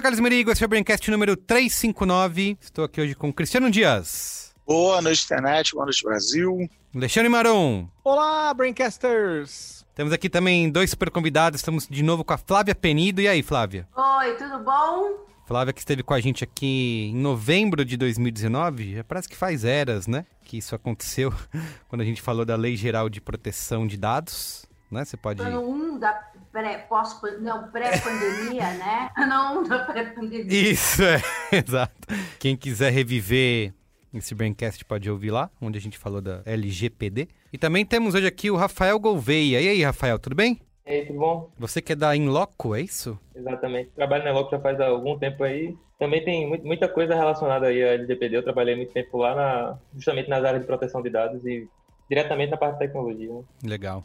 sou Carlos Merigo, esse é o Braincast número 359. Estou aqui hoje com Cristiano Dias. Boa noite, internet. Boa noite, Brasil. Alexandre Maron. Olá, Braincasters! Temos aqui também dois super convidados. Estamos de novo com a Flávia Penido. E aí, Flávia? Oi, tudo bom? Flávia que esteve com a gente aqui em novembro de 2019. Já parece que faz eras, né? Que isso aconteceu quando a gente falou da Lei Geral de Proteção de Dados. Né? Você pode. Ano 1 da pré, pós, não, pré-pandemia, né? 1 da pré-pandemia. Isso, é, exato. Quem quiser reviver esse Braincast pode ouvir lá, onde a gente falou da LGPD. E também temos hoje aqui o Rafael Gouveia. E aí, Rafael, tudo bem? E aí, tudo bom? Você que é da Inloco, é isso? Exatamente. Trabalho na Inloco já faz algum tempo aí. Também tem mu- muita coisa relacionada aí à LGPD. Eu trabalhei muito tempo lá, na, justamente nas áreas de proteção de dados e diretamente na parte de tecnologia. né? Legal.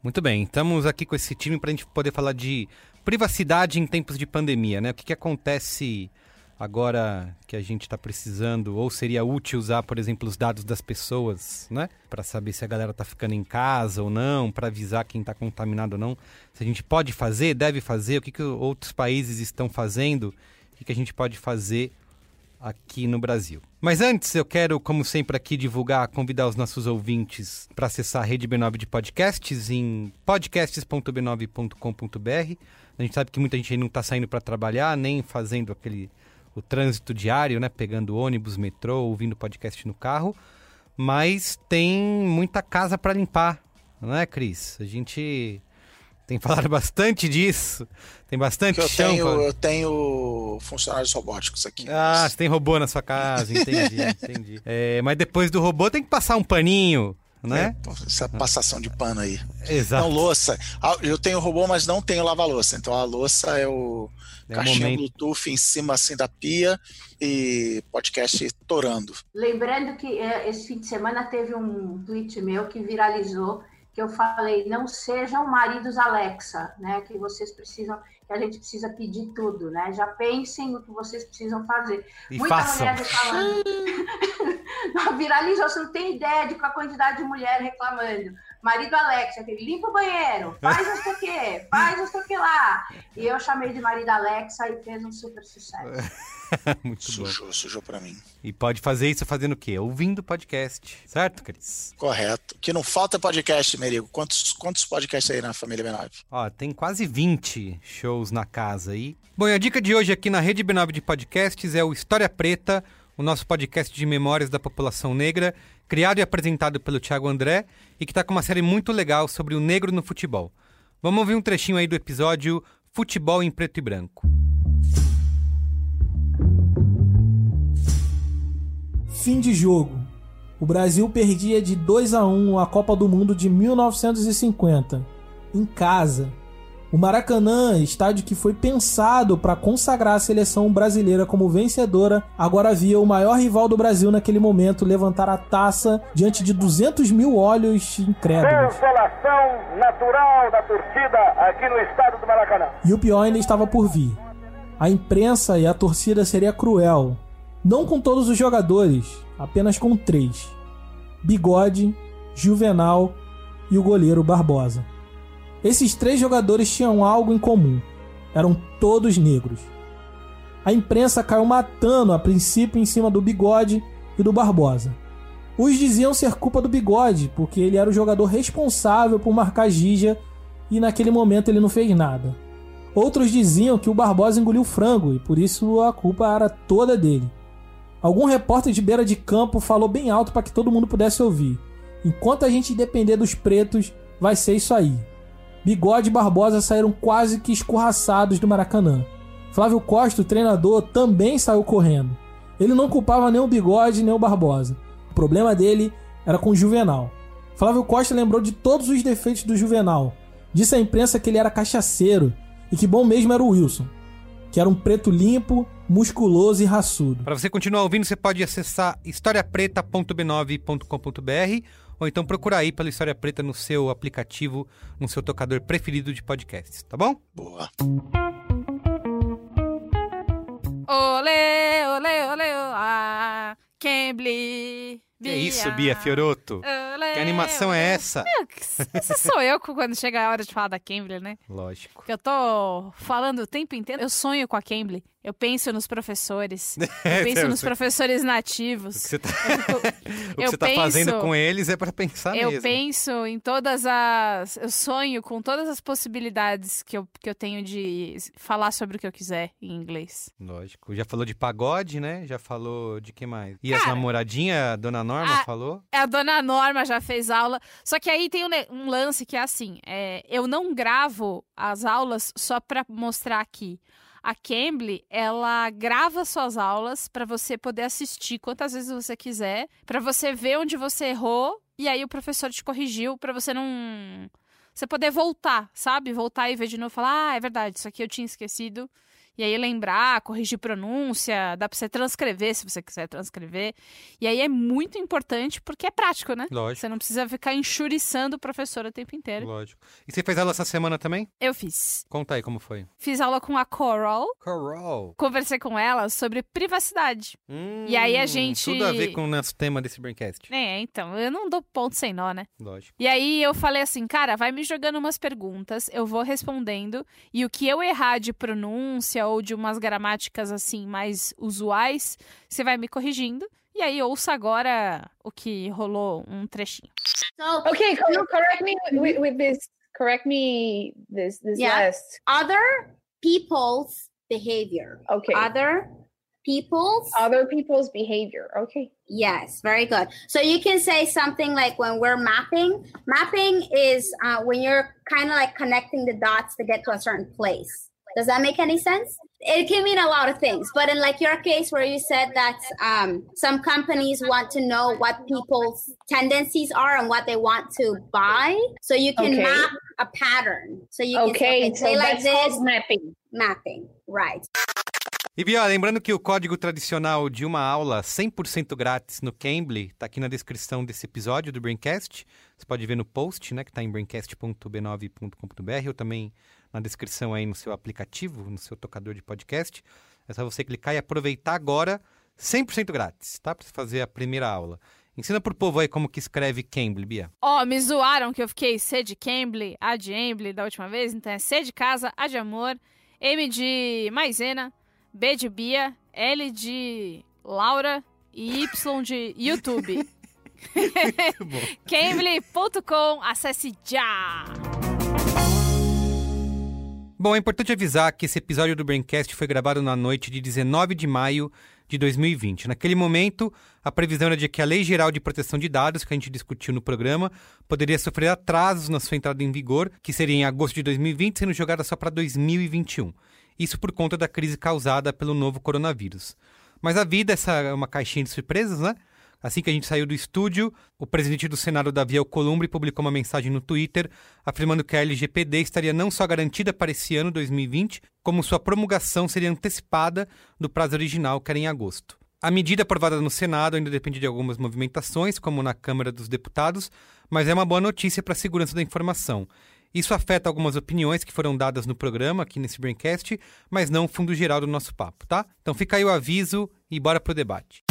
Muito bem, estamos aqui com esse time para a gente poder falar de privacidade em tempos de pandemia, né? O que, que acontece agora que a gente está precisando, ou seria útil usar, por exemplo, os dados das pessoas, né? Para saber se a galera está ficando em casa ou não, para avisar quem está contaminado ou não. Se a gente pode fazer, deve fazer, o que, que outros países estão fazendo, o que, que a gente pode fazer aqui no Brasil. Mas antes, eu quero, como sempre, aqui divulgar, convidar os nossos ouvintes para acessar a Rede B9 de podcasts em podcasts.b9.com.br. A gente sabe que muita gente não está saindo para trabalhar, nem fazendo aquele o trânsito diário, né? Pegando ônibus, metrô, ouvindo podcast no carro. Mas tem muita casa para limpar, não é, Cris? A gente tem falado bastante disso. Tem bastante eu chão. tenho, pra- eu tenho funcionários robóticos aqui. ah, você tem robô na sua casa, entendi, entendi. É, mas depois do robô tem que passar um paninho, né? É, essa passação de pano aí. Exato. Não, louça. Ah, Eu tenho robô, mas não tenho lava-louça. Então a louça é o É caixinha. Bluetooth em cima assim da pia e podcast torando. Lembrando que eh, esse fim de semana teve um tweet meu que viralizou, que eu falei, não sejam maridos Alexa, né? Que vocês precisam, que a gente precisa pedir tudo, né? Já pensem no que vocês precisam fazer. E Muita façam. mulher reclamando. Viralizou, você não tem ideia de qual a quantidade de mulher reclamando. Marido Alexa, aquele limpa o banheiro, faz não sei o quê, faz não sei o que lá. E eu chamei de marido Alexa e fez um super sucesso. Muito bom. Sujou, sujou pra mim. E pode fazer isso fazendo o quê? Ouvindo podcast. Certo, Cris? Correto. Que não falta podcast, Merigo. Quantos, quantos podcasts aí na família B9? Ó, tem quase 20 shows na casa aí. Bom, e a dica de hoje aqui na Rede B9 de podcasts é o História Preta, o nosso podcast de memórias da população negra, criado e apresentado pelo Thiago André e que tá com uma série muito legal sobre o negro no futebol. Vamos ouvir um trechinho aí do episódio Futebol em Preto e Branco. Fim de jogo. O Brasil perdia de 2 a 1 a Copa do Mundo de 1950, em casa. O Maracanã, estádio que foi pensado para consagrar a seleção brasileira como vencedora, agora via o maior rival do Brasil naquele momento levantar a taça diante de 200 mil olhos incrédulos. Consolação natural da torcida aqui no estado do Maracanã. E o pior ainda estava por vir. A imprensa e a torcida seria cruel. Não com todos os jogadores, apenas com três: Bigode, Juvenal e o goleiro Barbosa. Esses três jogadores tinham algo em comum: eram todos negros. A imprensa caiu matando a princípio em cima do Bigode e do Barbosa. Uns diziam ser culpa do Bigode, porque ele era o jogador responsável por marcar Gija e naquele momento ele não fez nada. Outros diziam que o Barbosa engoliu frango e por isso a culpa era toda dele. Algum repórter de beira de campo falou bem alto para que todo mundo pudesse ouvir. Enquanto a gente depender dos pretos, vai ser isso aí. Bigode e Barbosa saíram quase que escorraçados do Maracanã. Flávio Costa, o treinador, também saiu correndo. Ele não culpava nem o Bigode nem o Barbosa. O problema dele era com o Juvenal. Flávio Costa lembrou de todos os defeitos do Juvenal. Disse à imprensa que ele era cachaceiro e que bom mesmo era o Wilson. que era um preto limpo, musculoso e raçudo. Para você continuar ouvindo, você pode acessar historiapreta.b9.com.br ou então procurar aí pela História Preta no seu aplicativo, no seu tocador preferido de podcasts, tá bom? Boa. Olê, olê, olê, ah, Cambly. Que isso, Bia Fioroto? Olê, Que animação é olê. essa? Meu, que- Essa sou eu quando chega a hora de falar da Cambly, né? Lógico. Eu tô falando o tempo inteiro. Eu sonho com a Cambly. Eu penso nos professores. Eu penso Eu nos professores O nativos. que você tá, Eu, o que eu você tá penso- fazendo com eles é para pensar eu mesmo. penso em todas as. Eu sonho com todas as possibilidades que eu, que eu tenho de falar sobre o que eu quiser em inglês. Lógico. Já falou de pagode, né? Já falou de que mais? E as Cara, namoradinhas, a dona Norma a- falou? A dona Norma já fez aula. Só que aí tem um, um lance que é assim: é, eu não gravo as aulas só pra mostrar aqui. A Cambly, ela grava suas aulas pra você poder assistir quantas vezes você quiser, pra você ver onde você errou e aí o professor te corrigiu pra você não você poder voltar, sabe? Voltar e ver de novo, falar: "Ah, é verdade, isso aqui eu tinha esquecido". E aí lembrar, corrigir pronúncia, dá pra você transcrever se você quiser transcrever. E aí é muito importante porque é prático, né? Lógico. Você não precisa ficar enxuriçando o professor o tempo inteiro. Lógico. E você fez aula essa semana também? Eu fiz. Conta aí como foi. Fiz aula com a Coral, Coral. conversei com ela sobre privacidade. E aí a Hum, gente- Tudo a ver com o nosso tema desse Braincast. É, então, eu não dou ponto sem nó, né? Lógico. E aí eu falei assim, cara, vai me jogando umas perguntas, eu vou respondendo, e o que eu errar de pronúncia ou de umas gramáticas assim mais usuais, você vai me corrigindo. E aí ouça agora o que rolou um trechinho. So, Okay, co- correct me with, with this. Correct me this this Yeah. last. other people's behavior. Okay. Other people's Other people's behavior. Okay. Yes, very good. So you can say something like when we're mapping, mapping is uh, when you're kind of like connecting the dots to get to a certain place. Does that make any sense? It can mean a lot of things, but in like your case where you said that um, some companies want to know what people's tendencies are and what they want to buy, so you can Okay. map a pattern. So you can Okay. say, So like that's this, mapping. mapping, right? E Bia, lembrando que o código tradicional de uma aula 100% grátis no Cambly está aqui na descrição desse episódio do Braincast. Você pode ver no post, né, que está em braincast.b9.com.br ou também na descrição aí no seu aplicativo, no seu tocador de podcast. É só você clicar e aproveitar agora 100% grátis, tá? Para fazer a primeira aula. Ensina pro povo aí como que escreve Cambly, Bia. Ó, me zoaram que eu fiquei C de Cambly, A de Embly da última vez, então é C de casa, A de amor, M de maisena, B de Bia, L de Laura e Y de YouTube. Cambly.com, acesse já! Bom, é importante avisar que esse episódio do Braincast foi gravado na noite de 19 de maio de 2020. Naquele momento, a previsão era de que a Lei Geral de Proteção de Dados, que a gente discutiu no programa, poderia sofrer atrasos na sua entrada em vigor, que seria em agosto de 2020, sendo jogada só para 2021. Isso por conta da crise causada pelo novo coronavírus. Mas a vida, essa é uma caixinha de surpresas, né? Assim que a gente saiu do estúdio, o presidente do Senado, Davi Alcolumbre, publicou uma mensagem no Twitter afirmando que a LGPD estaria não só garantida para esse ano 2020, como sua promulgação seria antecipada do prazo original, que era em agosto. A medida aprovada no Senado ainda depende de algumas movimentações, como na Câmara dos Deputados, mas é uma boa notícia para a segurança da informação. Isso afeta algumas opiniões que foram dadas no programa, aqui nesse Braincast, mas não o fundo geral do nosso papo, tá? Então fica aí o aviso e bora pro debate.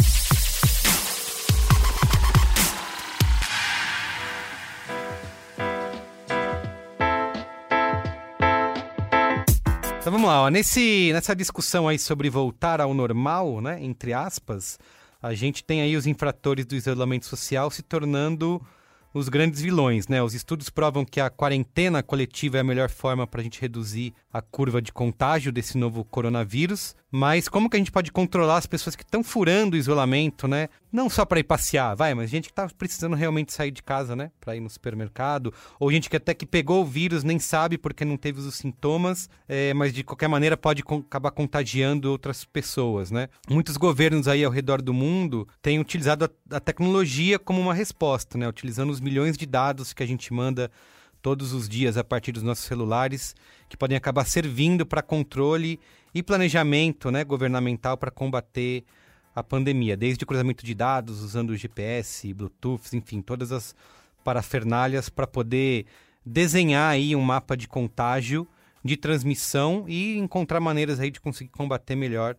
Então vamos lá, ó. Nesse, nessa discussão aí sobre voltar ao normal, né, entre aspas, a gente tem aí os infratores do isolamento social se tornando os grandes vilões, né? Os estudos provam que a quarentena coletiva é a melhor forma para a gente reduzir a curva de contágio desse novo coronavírus. Mas como que a gente pode controlar as pessoas que estão furando o isolamento, né? Não só para ir passear, vai, mas gente que tá precisando realmente sair de casa, né? Para ir no supermercado, ou gente que até que pegou o vírus nem sabe porque não teve os sintomas, é, mas de qualquer maneira pode acabar contagiando outras pessoas, né? Muitos governos aí ao redor do mundo têm utilizado a, a tecnologia como uma resposta, né? Utilizando os milhões de dados que a gente manda todos os dias a partir dos nossos celulares, que podem acabar servindo para controle e planejamento né, governamental para combater a pandemia, desde cruzamento de dados, usando GPS, Bluetooth, enfim, todas as parafernálias para poder desenhar aí um mapa de contágio, de transmissão e encontrar maneiras aí de conseguir combater melhor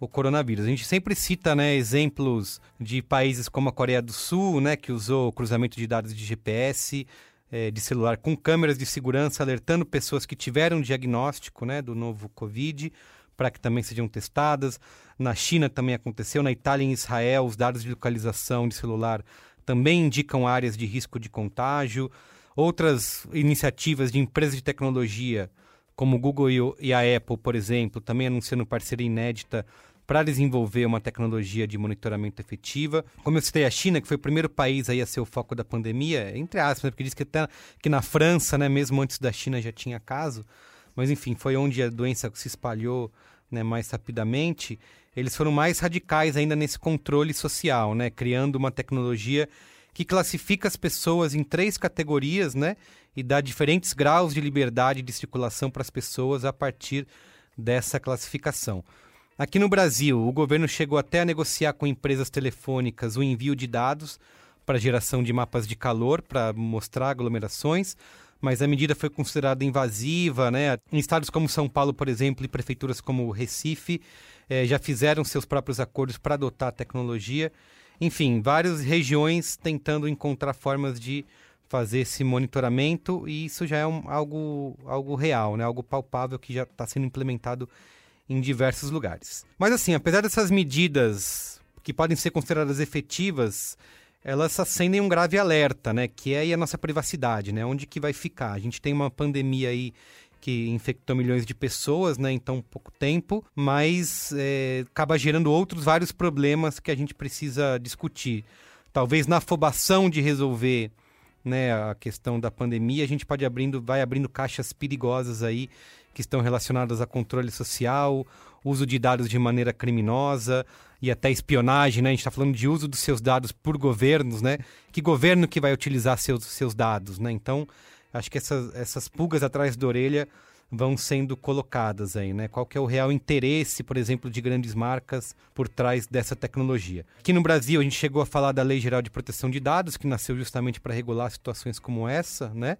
o coronavírus. A gente sempre cita né, exemplos de países como a Coreia do Sul, né, que usou cruzamento de dados de GPS, é, de celular com câmeras de segurança alertando pessoas que tiveram diagnóstico né, do novo Covid para que também sejam testadas. Na China também aconteceu, na Itália e em Israel, os dados de localização de celular também indicam áreas de risco de contágio. Outras iniciativas de empresas de tecnologia, como o Google e a Apple, por exemplo, também anunciando parceria inédita para desenvolver uma tecnologia de monitoramento efetiva. Como eu citei a China, que foi o primeiro país aí a ser o foco da pandemia, entre aspas, né, porque diz que, até, que na França, né, mesmo antes da China, já tinha caso, mas enfim, foi onde a doença se espalhou né, mais rapidamente. Eles foram mais radicais ainda nesse controle social, né, criando uma tecnologia que classifica as pessoas em três categorias, né, e dá diferentes graus de liberdade de circulação para as pessoas a partir dessa classificação. Aqui no Brasil, o governo chegou até a negociar com empresas telefônicas o envio de dados para geração de mapas de calor para mostrar aglomerações, mas a medida foi considerada invasiva, né? Em estados como São Paulo, por exemplo, e prefeituras como Recife eh, já fizeram seus próprios acordos para adotar a tecnologia. Enfim, várias regiões tentando encontrar formas de fazer esse monitoramento e isso já é um, algo, algo real, né? Algo palpável que já está sendo implementado em diversos lugares. Mas assim, apesar dessas medidas que podem ser consideradas efetivas, elas acendem um grave alerta, né? Que é a nossa privacidade, né? Onde que vai ficar? A gente tem uma pandemia aí que infectou milhões de pessoas, né? Em tão pouco tempo, mas é, acaba gerando outros vários problemas que a gente precisa discutir. Talvez na afobação de resolver né, a questão da pandemia, a gente pode abrindo, vai abrindo caixas perigosas aí que estão relacionadas a controle social, uso de dados de maneira criminosa e até espionagem, né? A gente está falando de uso dos seus dados por governos, né? Que governo que vai utilizar seus, seus dados, né? Então, acho que essas, essas pulgas atrás da orelha vão sendo colocadas aí, né? Qual que é o real interesse, por exemplo, de grandes marcas por trás dessa tecnologia? Aqui no Brasil, a gente chegou a falar da Lei Geral de Proteção de Dados, que nasceu justamente para regular situações como essa, né?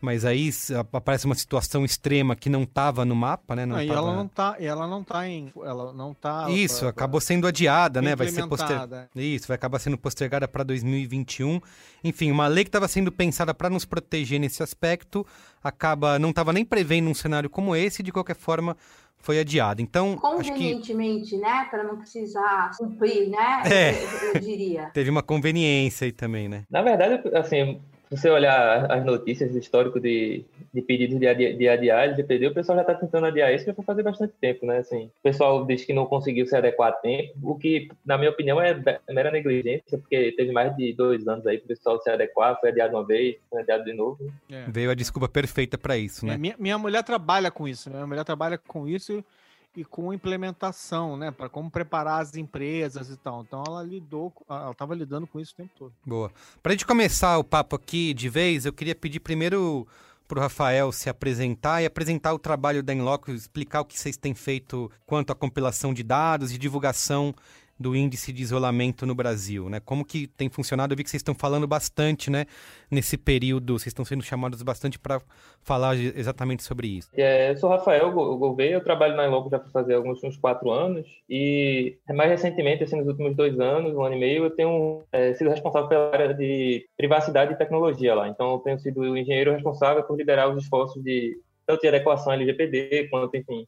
Mas aí aparece uma situação extrema que não estava no mapa, né? Não, e tava... ela não tá, ela não tá em, ela não tá. Isso, pra, acabou sendo adiada, né? Vai ser poster... Isso, vai acabar sendo postergada para 2021. Enfim, uma lei que estava sendo pensada para nos proteger nesse aspecto, acaba não estava nem prevendo um cenário como esse, de qualquer forma foi adiada. Então, convenientemente, que... né, para não precisar cumprir, né? É. Eu, eu diria. Teve uma conveniência aí também, né? Na verdade, assim, se você olhar as notícias, o histórico de, de pedidos de, adi, de adiar LGPD, o pessoal já está tentando adiar isso já foi fazer bastante tempo, né? Assim, o pessoal diz que não conseguiu se adequar a tempo, o que, na minha opinião, é mera negligência, porque teve mais de dois anos aí para o pessoal se adequar, foi adiado uma vez, foi adiado de novo. É. Veio a desculpa perfeita para isso, né? É, minha, minha mulher trabalha com isso, minha mulher trabalha com isso e com implementação, né? Para como preparar as empresas e tal. Então ela lidou, ela estava lidando com isso o tempo todo. Boa. Para a gente começar o papo aqui de vez, eu queria pedir primeiro para o Rafael se apresentar e apresentar o trabalho da Enloco, explicar o que vocês têm feito quanto à compilação de dados e divulgação do índice de isolamento no Brasil, né? Como que tem funcionado? Eu vi que vocês estão falando bastante, né? Nesse período, vocês estão sendo chamados bastante para falar exatamente sobre isso. É, eu sou Rafael Gouveia, eu trabalho na Enloco já para fazer alguns uns quatro anos e mais recentemente, assim, nos últimos dois anos, um ano e meio, eu tenho é, sido responsável pela área de privacidade e tecnologia lá. Então, eu tenho sido o engenheiro responsável por liderar os esforços de tanto de adequação LGPD quanto, enfim,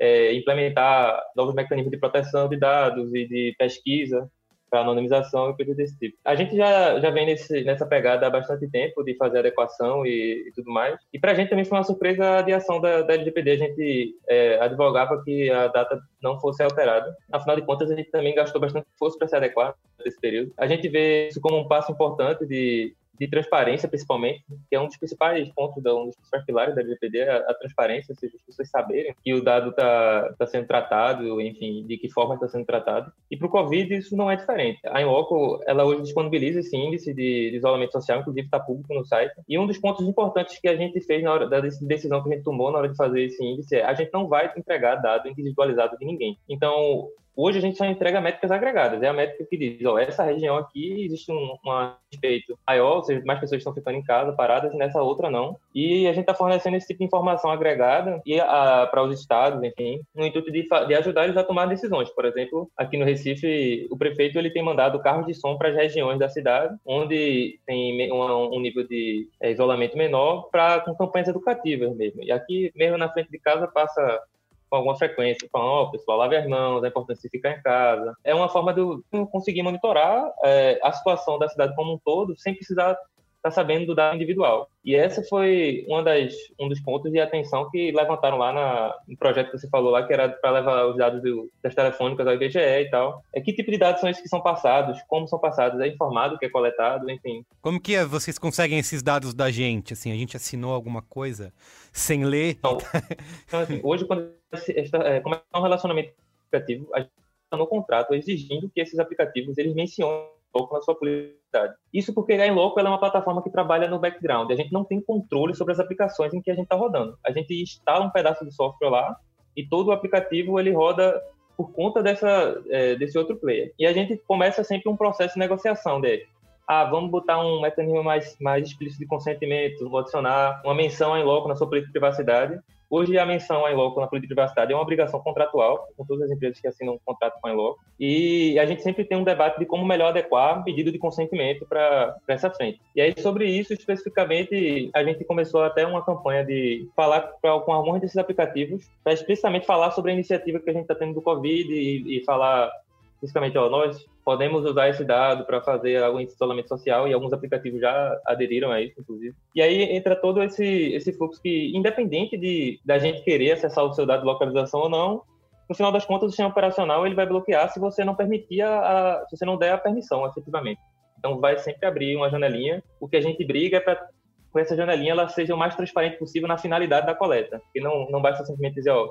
é, implementar novos mecanismos de proteção de dados e de pesquisa para anonimização e coisas desse tipo. A gente já, já vem nesse, nessa pegada há bastante tempo de fazer adequação e, e tudo mais. E para a gente também foi uma surpresa a adiação da, da LGPD. A gente é, advogava que a data não fosse alterada. Afinal de contas, a gente também gastou bastante esforço para se adequar nesse período. A gente vê isso como um passo importante de de transparência, principalmente, que é um dos principais pontos, um dos principais pilares da LGPD, a, a transparência, ou seja, as pessoas saberem que o dado está tá sendo tratado, enfim, de que forma está sendo tratado. E para o Covid, isso não é diferente. A Inloco, ela hoje disponibiliza esse índice de, de isolamento social, inclusive está público no site. E um dos pontos importantes que a gente fez na hora da decisão que a gente tomou na hora de fazer esse índice é a gente não vai entregar dado individualizado de ninguém. Então, Hoje a gente só entrega métricas agregadas. É a métrica que diz, ó, essa região aqui existe um, um respeito maior, ou seja, mais pessoas estão ficando em casa paradas, nessa outra não. E a gente está fornecendo esse tipo de informação agregada e para os estados, enfim, no intuito de, de, ajudar eles a tomar decisões. Por exemplo, aqui no Recife, o prefeito ele tem mandado carros de som para as regiões da cidade, onde tem um, um nível de é, isolamento menor, para com campanhas educativas mesmo. E aqui, mesmo na frente de casa, passa com alguma frequência, falando, ó, oh, pessoal, lave as mãos, é importante ficar em casa. É uma forma de eu conseguir monitorar é, a situação da cidade como um todo, sem precisar está sabendo do dado individual. E essa foi uma das, um dos pontos de atenção que levantaram lá na, no projeto que você falou lá, que era para levar os dados do, das telefônicas ao IBGE e tal. É que tipo de dados são esses que são passados? Como são passados? É informado que é coletado? Enfim. Como que é, vocês conseguem esses dados da gente? Assim, a gente assinou alguma coisa sem ler? Então, então assim, hoje, quando está, é, como é um relacionamento aplicativo, a gente está no contrato exigindo que esses aplicativos eles mencionem pouco na sua publicidade. Isso porque a Inloco é uma plataforma que trabalha no background. A gente não tem controle sobre as aplicações em que a gente está rodando. A gente instala um pedaço de software lá e todo o aplicativo ele roda por conta dessa, é, desse outro player. E a gente começa sempre um processo de negociação dele. Ah, vamos botar um mecanismo mais, mais explícito de consentimento, vou adicionar uma menção em loco na sua política de privacidade Hoje, a menção à Inloco na política de privacidade é uma obrigação contratual com todas as empresas que assinam um contrato com a Inloco. E a gente sempre tem um debate de como melhor adequar pedido de consentimento para essa frente. E aí, sobre isso, especificamente, a gente começou até uma campanha de falar pra, com alguns desses aplicativos, para explicitamente falar sobre a iniciativa que a gente está tendo do Covid e, e falar especificamente, ó, nós podemos usar esse dado para fazer algum isolamento social e alguns aplicativos já aderiram a isso, inclusive. E aí entra todo esse, esse fluxo que, independente de da gente querer acessar o seu dado de localização ou não, no final das contas, o sistema operacional ele vai bloquear se você não permitir a, se você não der a permissão, efetivamente. Então, vai sempre abrir uma janelinha. O que a gente briga é para com essa janelinha ela seja o mais transparente possível na finalidade da coleta. E não, não basta simplesmente dizer, ó,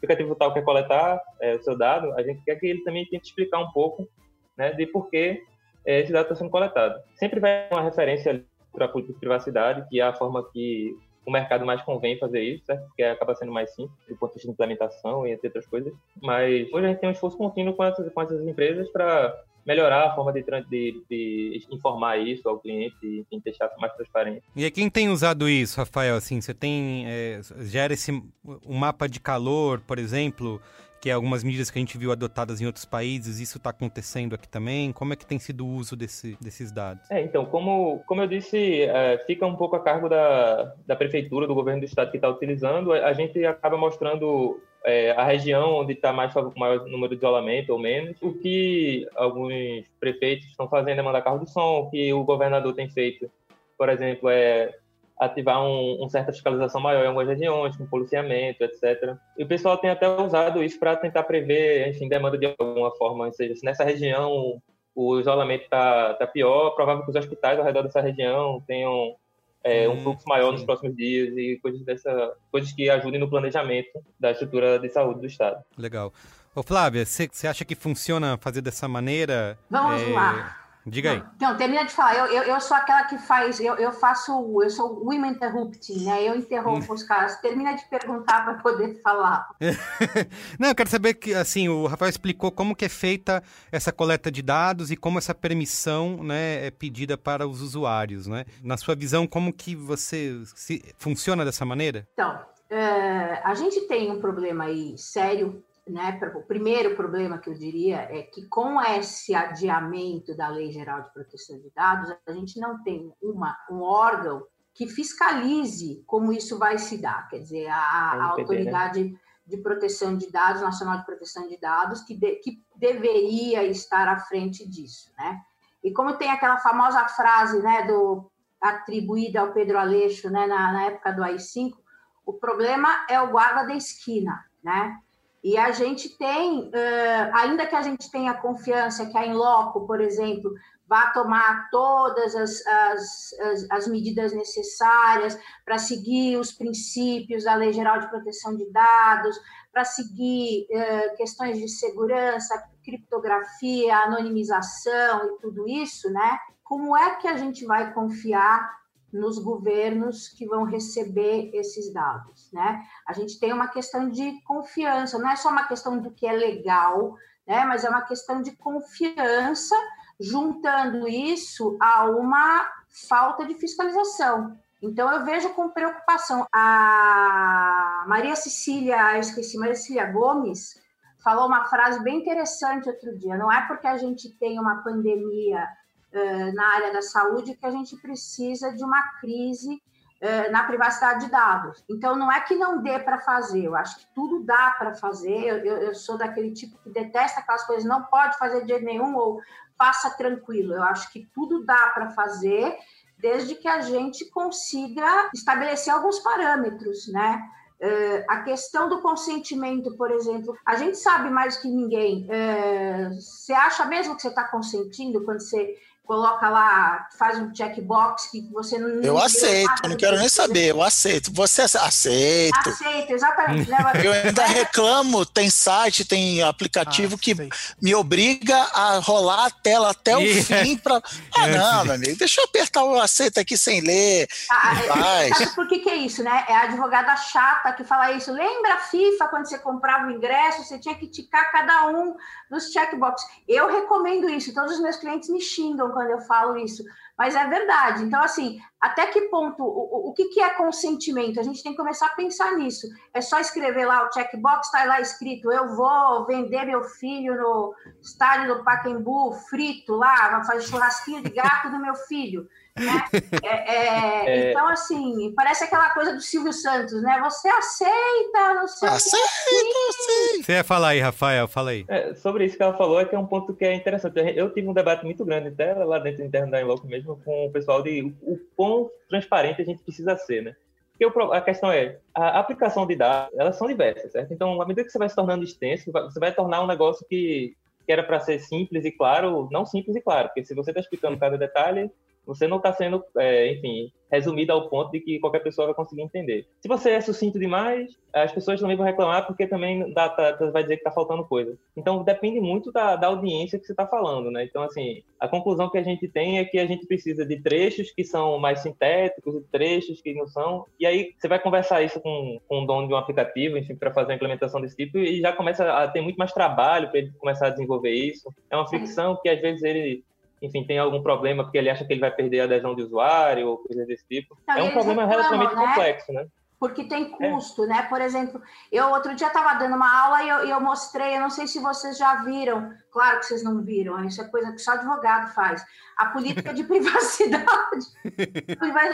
aplicativo tal quer coletar é, o seu dado, a gente quer que ele também tente explicar um pouco né, de por que é, esse dado está sendo coletado. Sempre vai uma referência para a política de privacidade, que é a forma que o mercado mais convém fazer isso, certo? porque acaba sendo mais simples do ponto de vista de implementação e entre outras coisas. Mas hoje a gente tem um esforço contínuo com essas, com essas empresas para melhorar a forma de, de, de, informar isso ao cliente e deixar mais transparente. E quem tem usado isso, Rafael? Assim, você tem é, gera esse um mapa de calor, por exemplo, que é algumas medidas que a gente viu adotadas em outros países. Isso está acontecendo aqui também? Como é que tem sido o uso desse, desses dados? É, então, como, como eu disse, é, fica um pouco a cargo da, da prefeitura, do governo do estado que está utilizando. A, a gente acaba mostrando é, a região onde está mais maior número de isolamento ou menos. O que alguns prefeitos estão fazendo é mandar carro de som, o que o governador tem feito, por exemplo, é ativar um, um certa fiscalização maior em algumas regiões, com policiamento, etc. E o pessoal tem até usado isso para tentar prever, enfim, demanda de alguma forma. Ou seja, se nessa região o isolamento está tá pior, provável que os hospitais ao redor dessa região tenham é, um hum, fluxo maior sim. nos próximos dias e coisas dessa coisas que ajudem no planejamento da estrutura de saúde do estado. Legal. Ô Flávia, você acha que funciona fazer dessa maneira? Vamos é... lá. Diga aí. Não, termina de falar. Eu, eu, eu, sou aquela que faz, eu, eu faço, eu sou women interrupting, né? Eu interrompo os caras. Termina de perguntar para poder falar. Não, eu quero saber que, assim, o Rafael explicou como que é feita essa coleta de dados e como essa permissão, né, é pedida para os usuários, né? Na sua visão, como que você se, funciona dessa maneira? Então, é, a gente tem um problema aí sério né, o primeiro problema que eu diria é que com esse adiamento da Lei Geral de Proteção de Dados, a gente não tem uma, um órgão que fiscalize como isso vai se dar, quer dizer, a, a né? Autoridade de Proteção de Dados, Nacional de Proteção de Dados, que, de, que deveria estar à frente disso, né? E como tem aquela famosa frase, né, do atribuída ao Pedro Aleixo, né, na, na época do AI-5, o problema é o guarda da esquina, né? E a gente tem, ainda que a gente tenha confiança que a Inloco, por exemplo, vá tomar todas as, as, as, as medidas necessárias para seguir os princípios da Lei Geral de Proteção de Dados, para seguir eh, questões de segurança, criptografia, anonimização e tudo isso, né? Como é que a gente vai confiar nos governos que vão receber esses dados, né? A gente tem uma questão de confiança, não é só uma questão do que é legal, né? Mas é uma questão de confiança, juntando isso a uma falta de fiscalização. Então eu vejo com preocupação a Maria Cecília, esqueci, Maria Cecília Gomes falou uma frase bem interessante outro dia. Não é porque a gente tem uma pandemia na área da saúde que a gente precisa de uma crise uh, na privacidade de dados. Então, não é que não dê para fazer, eu acho que tudo dá para fazer. Eu, eu, eu, sou daquele tipo que detesta aquelas coisas, não pode fazer de jeito nenhum ou faça tranquilo. Eu acho que tudo dá para fazer, desde que a gente consiga estabelecer alguns parâmetros, né? Uh, a questão do consentimento, por exemplo, a gente sabe mais que ninguém. Uh, você acha mesmo que você está consentindo quando você coloca lá, faz um checkbox que você não. Eu aceito, não quero nem saber, eu aceito. Você aceito. Aceito, exatamente. Né? eu ainda reclamo, tem site, tem aplicativo ah, que me obriga a rolar a tela até o fim para. Ah, não, meu amigo, deixa eu apertar o aceito aqui sem ler. Ah, sabe por que, que é isso, né? É a advogada chata que fala isso. Lembra a FIFA quando você comprava o ingresso, você tinha que ticar cada um dos checkbox. Eu recomendo isso, todos os meus clientes me xingam quando eu falo isso, mas é verdade. Então, assim, até que ponto, o, o que, é consentimento? A gente tem que começar a pensar nisso. É só escrever lá o checkbox, está lá escrito: eu vou vender meu filho no estádio do Pacaembu frito lá, vai fazer churrasquinho de gato do meu filho. Né? É, é, é... Então, assim, parece aquela coisa do Silvio Santos, né? Você aceita, não sei Aceita. Você ia falar aí, Rafael, fala aí. É, sobre isso que ela falou, é que é um ponto que é interessante. Eu tive um debate muito grande até lá dentro do interno da Inloco mesmo, com o pessoal de o, o quão transparente a gente precisa ser, né? Porque a questão é, a aplicação de dados, elas são diversas, certo? Então, à medida que você vai se tornando extenso, você vai tornar um negócio que, que era para ser simples e claro, não simples e claro, porque se você está explicando cada detalhe, você não está sendo, é, enfim, resumido ao ponto de que qualquer pessoa vai conseguir entender. Se você é sucinto demais, as pessoas também vão reclamar porque também dá, tá, tá vai dizer que está faltando coisa. Então depende muito da, da audiência que você está falando, né? Então assim, a conclusão que a gente tem é que a gente precisa de trechos que são mais sintéticos e trechos que não são. E aí você vai conversar isso com, com o dono de um aplicativo, enfim, para fazer uma implementação desse tipo e já começa a ter muito mais trabalho para ele começar a desenvolver isso. É uma fricção que às vezes ele enfim, tem algum problema porque ele acha que ele vai perder a adesão de usuário ou coisas desse tipo. Então, é um problema reclamam, relativamente né? complexo, né? Porque tem é. custo, é. né? Por exemplo, eu outro dia estava dando uma aula e eu, eu, mostrei, eu não sei se vocês já viram, claro que vocês não viram, isso é coisa que só advogado faz. A política de privacidade,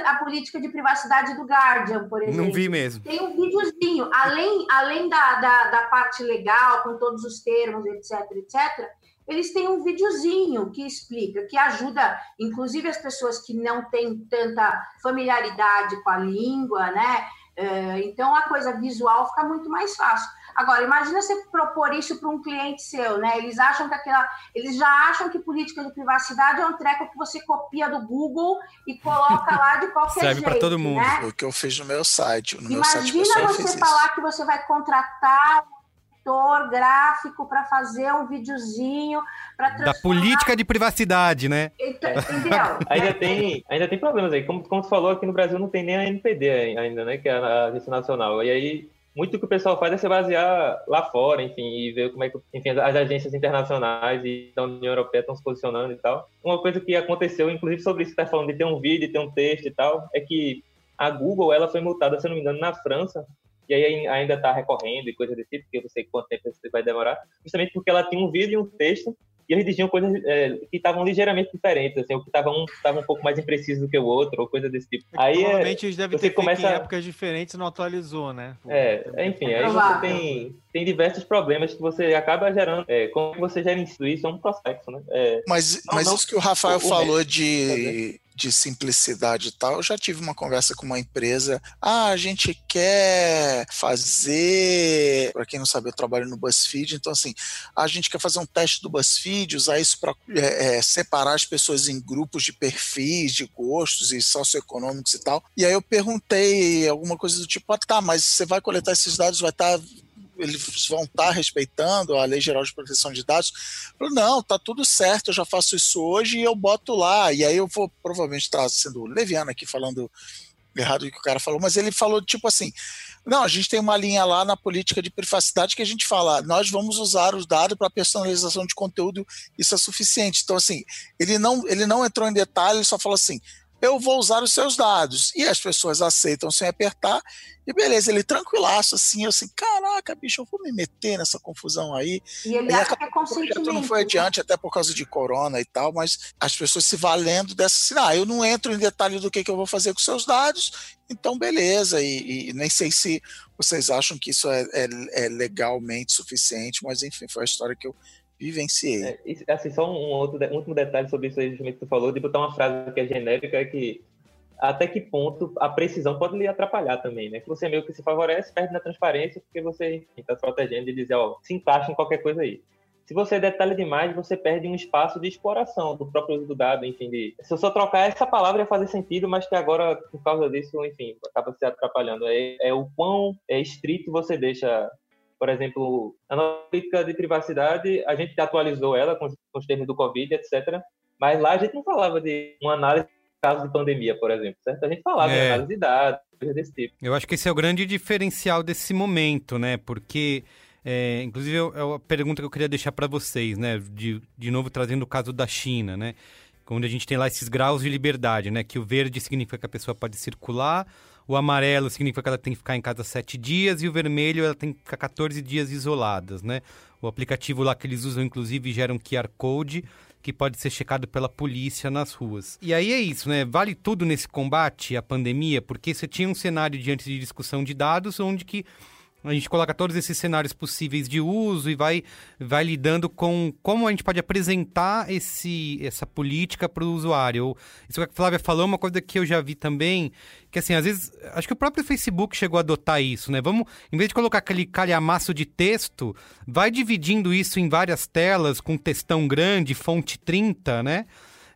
a política de privacidade do Guardian, por exemplo. Não vi mesmo. Tem um videozinho, além, além da, da, da parte legal, com todos os termos, etc, etc, eles têm um videozinho que explica, que ajuda, inclusive, as pessoas que não têm tanta familiaridade com a língua, né? É, então, a coisa visual fica muito mais fácil. Agora, imagina você propor isso para um cliente seu, né? Eles acham que aquela, eles já acham que política de privacidade é um treco que você copia do Google e coloca lá de qualquer Serve jeito. Serve para todo mundo. Né? O que eu fiz no meu site. No imagina meu site, você falar que você vai contratar editor gráfico para fazer um videozinho para da política de privacidade, né? Então, ainda tem, ainda tem problemas aí. Como, como tu falou, aqui no Brasil não tem nem a NPD ainda, né? Que é a Agência Nacional. E aí muito que o pessoal faz é se basear lá fora, enfim, e ver como é que enfim, as agências internacionais e da União Europeia estão se posicionando e tal. Uma coisa que aconteceu, inclusive sobre isso que está falando de ter um vídeo, ter um texto e tal, é que a Google ela foi multada, se não me engano, na França e aí ainda está recorrendo e coisa desse tipo, porque eu não sei quanto tempo isso vai demorar, justamente porque ela tinha um vídeo e um texto e eles diziam coisas é, que estavam ligeiramente diferentes, assim, o que estava um, tava um pouco mais impreciso do que o outro, ou coisa desse tipo. É aí provavelmente é, eles devem ter começa... feito em épocas diferentes e não atualizou, né? É, enfim, aí você tem, tem diversos problemas que você acaba gerando. É, como você gera isso, isso é um processo, né? É, mas não, mas não, isso que o Rafael o, falou o de de simplicidade e tal, eu já tive uma conversa com uma empresa. Ah, a gente quer fazer. Para quem não sabe, eu trabalho no BuzzFeed, então assim, a gente quer fazer um teste do BuzzFeed, usar isso para é, é, separar as pessoas em grupos de perfis, de gostos e socioeconômicos e tal. E aí eu perguntei alguma coisa do tipo: ah, tá, mas você vai coletar esses dados, vai estar. Tá eles vão estar tá respeitando a Lei Geral de Proteção de Dados. Falei, não, tá tudo certo, eu já faço isso hoje e eu boto lá. E aí eu vou provavelmente estar sendo leviano aqui falando errado o que o cara falou, mas ele falou tipo assim: não, a gente tem uma linha lá na política de privacidade que a gente fala, nós vamos usar os dados para personalização de conteúdo, isso é suficiente. Então, assim, ele não, ele não entrou em detalhe, ele só falou assim: eu vou usar os seus dados. E as pessoas aceitam sem apertar, e beleza, ele tranquilaço, assim, eu assim, caraca, bicho, eu vou me meter nessa confusão aí. E ele e acha que é consentimento. não foi adiante, até por causa de corona e tal, mas as pessoas se valendo dessa, assim, ah, eu não entro em detalhe do que, que eu vou fazer com seus dados, então beleza, e, e nem sei se vocês acham que isso é, é, é legalmente suficiente, mas enfim, foi a história que eu vivenciei. É, assim, só um, outro, um último detalhe sobre isso aí, justamente que tu falou, de botar uma frase que é genérica, é que até que ponto a precisão pode lhe atrapalhar também, né? Que você meio que se favorece, perde na transparência, porque você está se protegendo de dizer, ó, se encaixa em qualquer coisa aí. Se você detalha demais, você perde um espaço de exploração do próprio uso do dado, enfim, de... se eu só trocar essa palavra ia fazer sentido, mas que agora, por causa disso, enfim, acaba se atrapalhando. É, é o quão é estrito você deixa por exemplo, a nossa política de privacidade, a gente atualizou ela com, os termos do Covid, etc. Mas lá a gente não falava de uma análise de caso de pandemia, por exemplo, certo? A gente falava é. de análise de dados, coisas desse tipo. Eu acho que esse é o grande diferencial desse momento, né? Porque, é, inclusive, é uma pergunta que eu queria deixar para vocês, né? De, de novo, trazendo o caso da China, né? Onde a gente tem lá esses graus de liberdade, né? Que o verde significa que a pessoa pode circular, o amarelo significa que ela tem que ficar em casa sete dias e o vermelho ela tem que ficar 14 dias isoladas, né? O aplicativo lá que eles usam, inclusive, gera um QR Code que pode ser checado pela polícia nas ruas. E aí é isso, né? Vale tudo nesse combate à pandemia, porque você tinha um cenário diante de discussão de dados onde que a gente coloca todos esses cenários possíveis de uso e vai, vai lidando com como a gente pode apresentar esse, essa política para o usuário. Isso que a Flávia falou é uma coisa que eu já vi também, que assim, às vezes, acho que o próprio Facebook chegou a adotar isso, né? Vamos, em vez de colocar aquele calhamaço de texto, vai dividindo isso em várias telas com textão grande, fonte 30, né?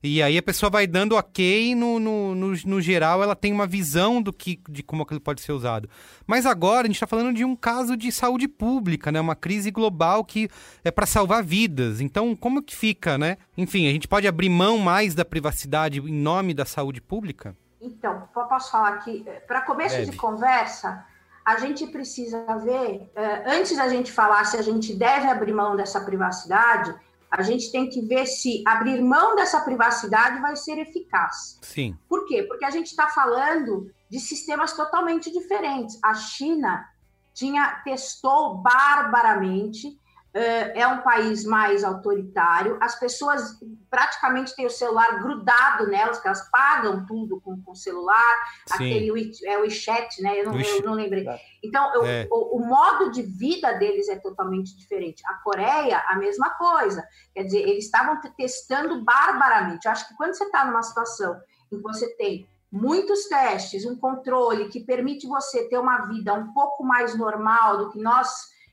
E aí a pessoa vai dando ok, no, no, no, no, geral ela tem uma visão do que, de como aquilo pode ser usado. Mas agora a gente está falando de um caso de saúde pública, né? Uma crise global que é para salvar vidas. Então, como que fica, né? Enfim, a gente pode abrir mão mais da privacidade em nome da saúde pública? Então, posso falar aqui, para começo deve. de conversa, a gente precisa ver, eh, antes da gente falar se a gente deve abrir mão dessa privacidade, a gente tem que ver se abrir mão dessa privacidade vai ser eficaz. Sim. Por quê? Porque a gente está falando de sistemas totalmente diferentes. A China tinha testou barbaramente é um país mais autoritário, as pessoas praticamente têm o celular grudado nelas, porque elas pagam tudo com o celular, Sim. aquele é o WeChat, né? Eu não, eu não lembrei. Então, eu, é. o, o, modo de vida deles é totalmente diferente. A Coreia, a mesma coisa. Quer dizer, eles estavam testando barbaramente. Eu acho que quando você está numa situação em que você tem muitos testes, um controle que permite você ter uma vida um pouco mais normal do que nós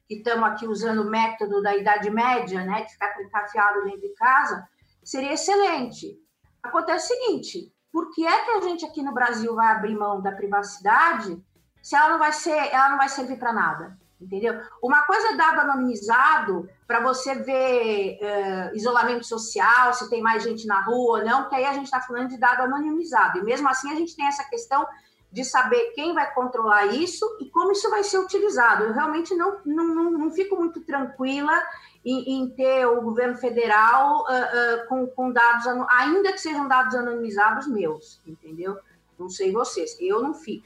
que estamos aqui usando o método da Idade Média, né, de ficar encafiado dentro de casa, seria excelente. Acontece o seguinte: por que é que a gente aqui no Brasil vai abrir mão da privacidade se ela não vai ser, ela não vai servir para nada? Entendeu? Uma coisa é dado anonimizado para você ver uh, isolamento social, se tem mais gente na rua ou não, que aí a gente está falando de dado anonimizado. E mesmo assim a gente tem essa questão de saber quem vai controlar isso e como isso vai ser utilizado. Eu realmente não, não, não, não fico muito tranquila em, em, ter o governo federal uh, uh, com, com dados, ainda que sejam dados anonimizados meus, entendeu? Não sei vocês, eu não fico.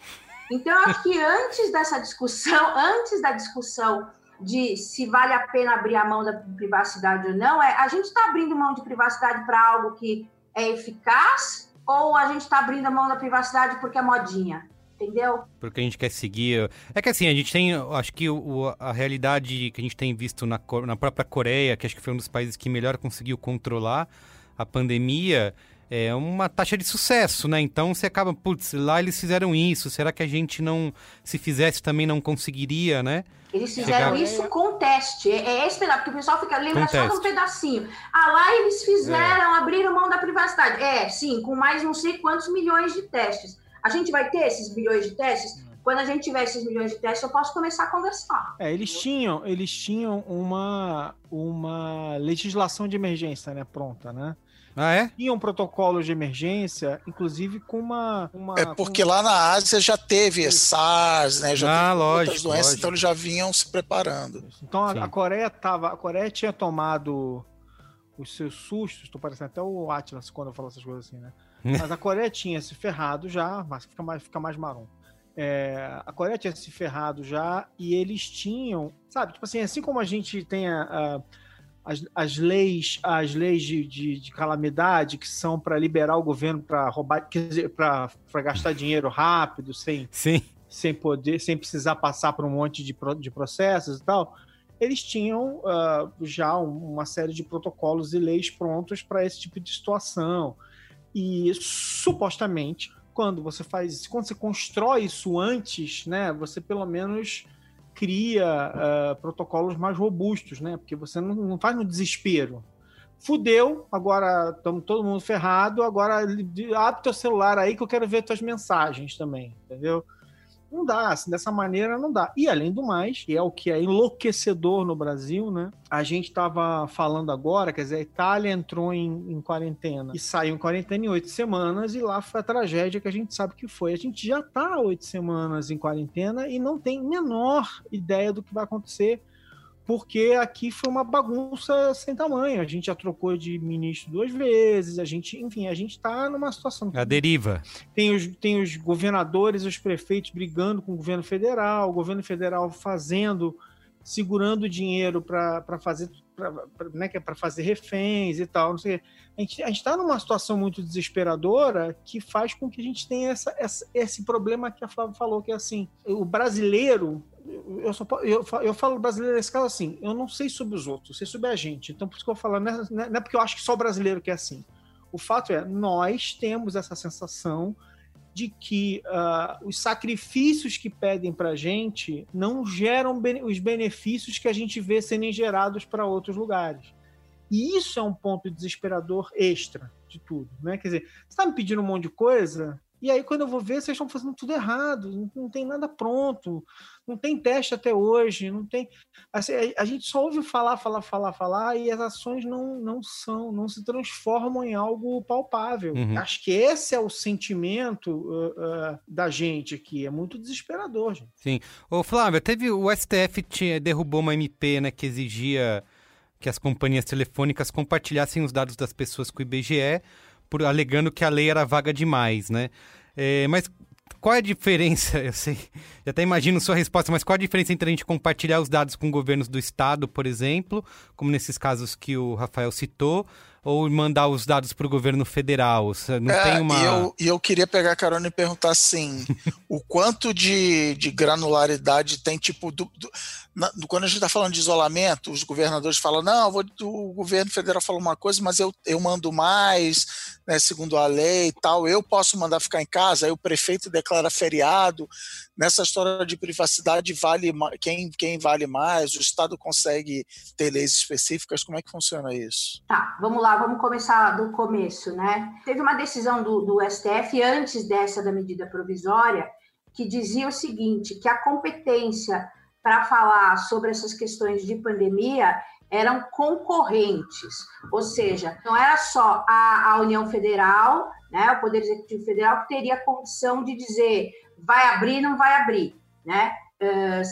Então, acho que antes dessa discussão, antes da discussão de se vale a pena abrir a mão da privacidade ou não, é a gente está abrindo mão de privacidade para algo que é eficaz ou a gente está abrindo a mão da privacidade porque é modinha? Entendeu? Porque a gente quer seguir. É que assim, a gente tem. Acho que o, a realidade que a gente tem visto na, na própria Coreia, que acho que foi um dos países que melhor conseguiu controlar a pandemia, é uma taxa de sucesso, né? Então você acaba, putz, lá eles fizeram isso, será que a gente não, se fizesse também não conseguiria, né? Eles fizeram Chegar- isso com teste. É, é esse pedaço, porque o pessoal fica lembra Com só de um pedacinho. Ah, lá eles fizeram, abriram mão da privacidade. É, sim, com mais não sei quantos milhões de testes. A gente vai ter esses milhões de testes? Quando a gente tiver esses milhões de testes, eu posso começar a conversar. É, eles tinham, eles tinham uma, uma legislação de emergência, né, pronta, né? Ah, é? Tinham protocolos de emergência, inclusive com uma. uma É porque lá na Ásia já teve SARS, né? Já Ah, teve lógico, outras doenças, lógico. então eles já vinham se preparando. Então a, a Coreia tava, a Coreia tinha tomado os seus sustos, tô parecendo até o Atlas quando eu falo essas coisas assim, né? Mas a Coreia tinha se ferrado já, mas fica mais, fica mais marrom. É, a Coreia tinha se ferrado já e eles tinham, sabe, tipo assim, assim como a gente tem a- a- as, as leis, as leis de, de, de calamidade que são para liberar o governo para roubar, para gastar dinheiro rápido, sem, Sim. sem poder, sem precisar passar por um monte de, de processos e tal, eles tinham ah, já um- uma série de protocolos e leis prontos para esse tipo de situação. E supostamente, quando você faz isso, quando você constrói isso antes, né, você pelo menos cria ah, protocolos mais robustos, né? Porque você não, não faz no desespero. Fudeu, agora estamos todo mundo ferrado, agora abre teu celular aí que eu quero ver tuas mensagens também, entendeu? Não dá, assim, dessa maneira não dá. E além do mais, que é o que é enlouquecedor no Brasil, né? A gente estava falando agora, quer dizer, a Itália entrou em, em quarentena e saiu em quarentena em oito semanas, e lá foi a tragédia que a gente sabe que foi. A gente já está oito semanas em quarentena e não tem menor ideia do que vai acontecer, porque aqui foi uma bagunça sem tamanho. A gente já trocou de ministro duas vezes, a gente, enfim, a gente está numa situação A deriva. tem os, tem os governadores, os prefeitos brigando com o governo federal, o governo federal fazendo, segurando dinheiro para fazer, pra, pra- né, é para fazer reféns e tal. Não sei. A gente está numa situação muito desesperadora que faz com que a gente tenha essa, essa- esse problema que a Flávia falou, que é assim, o brasileiro. Eu, só, eu, eu falo brasileiro nesse caso assim, eu não sei sobre os outros, eu sei sobre a gente. Então, por isso que eu falo, não é, não é porque eu acho que só o brasileiro que é assim. O fato é, nós temos essa sensação de que ah, os sacrifícios que pedem para a gente não geram os benefícios que a gente vê serem gerados para outros lugares. E isso é um ponto desesperador extra de tudo, né? Quer dizer, você está me pedindo um monte de coisa, e aí quando eu vou ver, vocês estão fazendo tudo errado, não, tem nada pronto, não tem teste até hoje, não tem. assim, a, gente só ouve falar, falar, falar, falar, e as ações não, não são, não se transformam em algo palpável. Uhum. Acho que esse é o sentimento ah, ah, da gente aqui, é muito desesperador, gente. Sim. Ô, Flávia, teve o STF tinha, derrubou uma MP, né, que exigia que as companhias telefônicas compartilhassem os dados das pessoas com o IBGE, por, alegando que a lei era vaga demais, né? É, mas qual é a diferença? Eu sei, eu até imagino sua resposta, mas qual a diferença entre a gente compartilhar os dados com governos do estado, por exemplo, como nesses casos que o Rafael citou, ou mandar os dados para o governo federal? Não É, tem uma. E eu, eu queria pegar a carona e perguntar assim: o quanto de, de granularidade tem, tipo, do, do- na- quando a gente está falando de isolamento, os governadores falam: não, vou- o governo federal fala uma coisa, mas eu, eu mando mais, né, segundo a lei e tal, eu posso mandar ficar em casa, aí o prefeito declara feriado. Nessa história de privacidade, vale quem, quem vale mais? O Estado consegue ter leis específicas? Como é que funciona isso? Tá, vamos lá, vamos começar do começo, né? Teve uma decisão do, do STF antes dessa da medida provisória que dizia o seguinte, que a competência para falar sobre essas questões de pandemia eram concorrentes, ou seja, não era só a, a União Federal, né, o Poder Executivo Federal que teria condição de dizer vai abrir, não vai abrir, né?